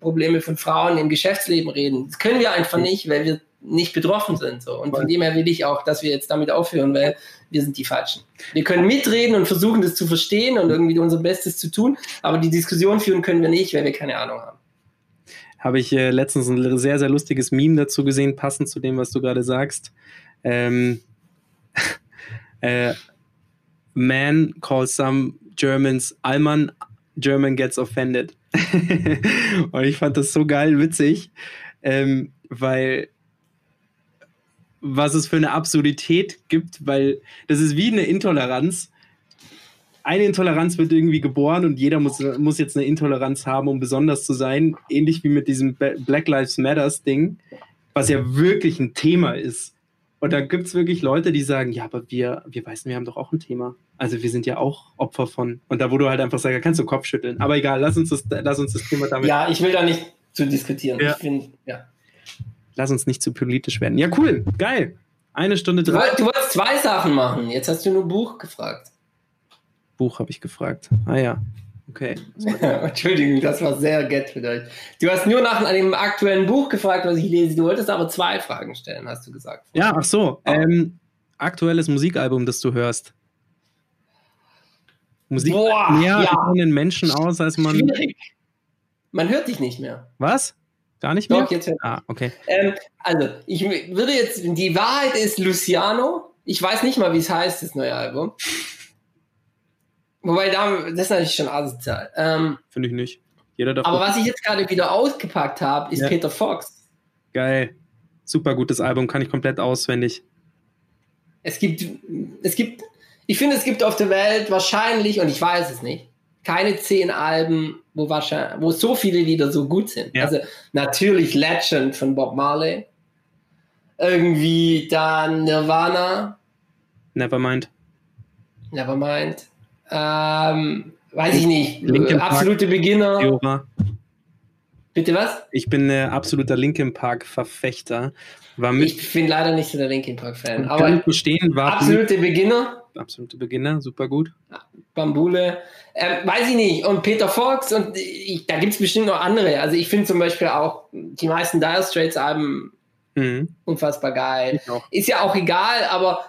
Probleme von Frauen im Geschäftsleben reden. Das können wir einfach nicht, weil wir nicht betroffen sind. So. Und von dem her will ich auch, dass wir jetzt damit aufhören, weil wir sind die Falschen. Wir können mitreden und versuchen, das zu verstehen und irgendwie unser Bestes zu tun, aber die Diskussion führen können wir nicht, weil wir keine Ahnung haben. Habe ich äh, letztens ein sehr, sehr lustiges Meme dazu gesehen, passend zu dem, was du gerade sagst. Ähm, äh, man calls some Germans Alman, German gets offended. Und ich fand das so geil witzig, ähm, weil was es für eine Absurdität gibt, weil das ist wie eine Intoleranz. Eine Intoleranz wird irgendwie geboren und jeder muss, muss jetzt eine Intoleranz haben, um besonders zu sein. Ähnlich wie mit diesem Black Lives Matters Ding, was ja wirklich ein Thema ist. Und dann gibt es wirklich Leute, die sagen, ja, aber wir, wir Weißen, wir haben doch auch ein Thema. Also wir sind ja auch Opfer von. Und da, wo du halt einfach sagst, kannst du Kopf schütteln. Aber egal, lass uns das, lass uns das Thema damit, Ja, ich will da nicht zu diskutieren. Ja. Ich finde, ja. lass uns nicht zu politisch werden. Ja, cool, geil. Eine Stunde drei. du wolltest zwei Sachen machen. Jetzt hast du nur Buch gefragt. Buch habe ich gefragt. Ah ja. Okay. Entschuldigung, das war sehr get für euch. Du hast nur nach einem aktuellen Buch gefragt, was ich lese. Du wolltest aber zwei Fragen stellen, hast du gesagt. Ja, ach so. Ähm, aktuelles Musikalbum, das du hörst. Musik Boah, mehr ja. den Menschen aus, als man. Schwierig. Man hört dich nicht mehr. Was? Gar nicht mehr? Doch, jetzt hört Ah, okay. ähm, Also, ich würde jetzt, die Wahrheit ist Luciano. Ich weiß nicht mal, wie es heißt, das neue Album. Wobei, da, das ist natürlich schon asozial. Ähm, Finde ich nicht. Jeder davon. aber was ich jetzt gerade wieder ausgepackt habe, ist Ja. Peter Fox. Geil. Super gutes Album, kann ich komplett auswendig. Es gibt, es gibt, ich finde, es gibt auf der Welt wahrscheinlich, und ich weiß es nicht, keine zehn Alben, wo wahrscheinlich, wo so viele Lieder so gut sind. Ja. Also natürlich Legend von Bob Marley. Irgendwie dann Nirvana, Nevermind. Nevermind. Ähm, weiß ich nicht. Linkin Äh, Park. Absolute Beginner. Theora. Bitte was? Ich bin äh, absoluter Linkin Park-Verfechter. War mit. Ich bin leider nicht so der Linkin Park Fan. Aber bestehen, war absolute Beginner. absolute Beginner, super gut. Bambule. Ähm, weiß ich nicht. Und Peter Fox und ich, da gibt es bestimmt noch andere. Also ich finde zum Beispiel auch die meisten Dire Straits Alben Mhm. unfassbar geil. Ist ja auch egal, aber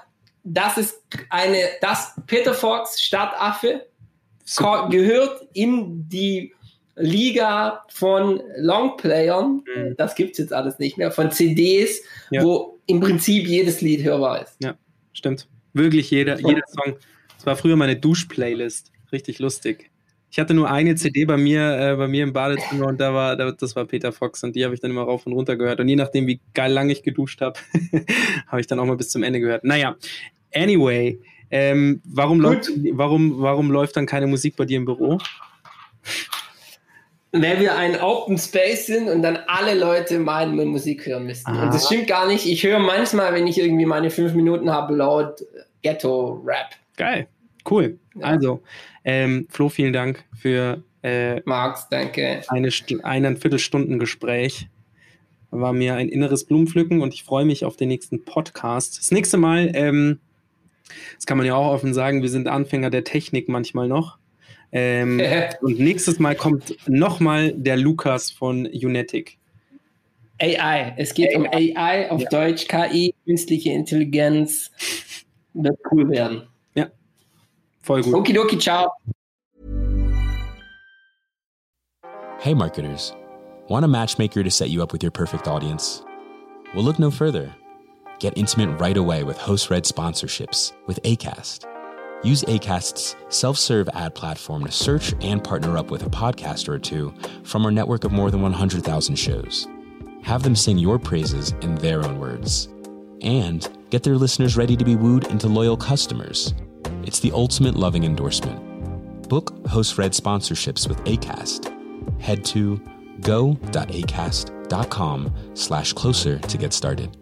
das ist eine, das Peter Fox Stadtaffe Super. gehört in die Liga von Longplayern. Mhm. Das gibt es jetzt alles nicht mehr. Von CDs, Ja. wo im Prinzip jedes Lied hörbar ist. Stimmt. Wirklich jeder, jeder Song. Das war früher meine Duschplaylist. Richtig lustig. Ich hatte nur eine CD bei mir, äh, bei mir im Badezimmer und da war, da, das war Peter Fox und die habe ich dann immer rauf und runter gehört. Und je nachdem, wie geil lang ich geduscht habe, habe ich dann auch mal bis zum Ende gehört. Naja, anyway, ähm, warum, läuft, warum, warum läuft dann keine Musik bei dir im Büro? Wenn wir ein Open Space sind und dann alle Leute meinen, wir Musik hören müssten. Ah. Und das stimmt gar nicht. Ich höre manchmal, wenn ich irgendwie meine fünf Minuten habe, laut Ghetto-Rap. Geil, cool. Ja. Also, ähm, Flo, vielen Dank für äh, Max, danke. eine, eine Viertelstunden Gespräch. War mir ein inneres Blumenpflücken und ich freue mich auf den nächsten Podcast. Das nächste Mal, ähm, das kann man ja auch offen sagen, wir sind Anfänger der Technik manchmal noch. Ähm, und nächstes Mal kommt nochmal der Lukas von Unetic. AI. Es geht um AI, auf Ja. Deutsch KI, künstliche Intelligenz. Wird cool werden. Voll gut. Okidoki, ciao. Hey, marketers. Want a matchmaker to set you up with your perfect audience? Well, look no further. Get intimate right away with host read sponsorships with ACAST. Use ACAST's self serve ad platform to search and partner up with a podcaster or two from our network of more than 100,000 shows. Have them sing your praises in their own words. And get their listeners ready to be wooed into loyal customers. It's the ultimate loving endorsement. Book host read sponsorships with ACAST. Head to go.acast.com slash closer to get started.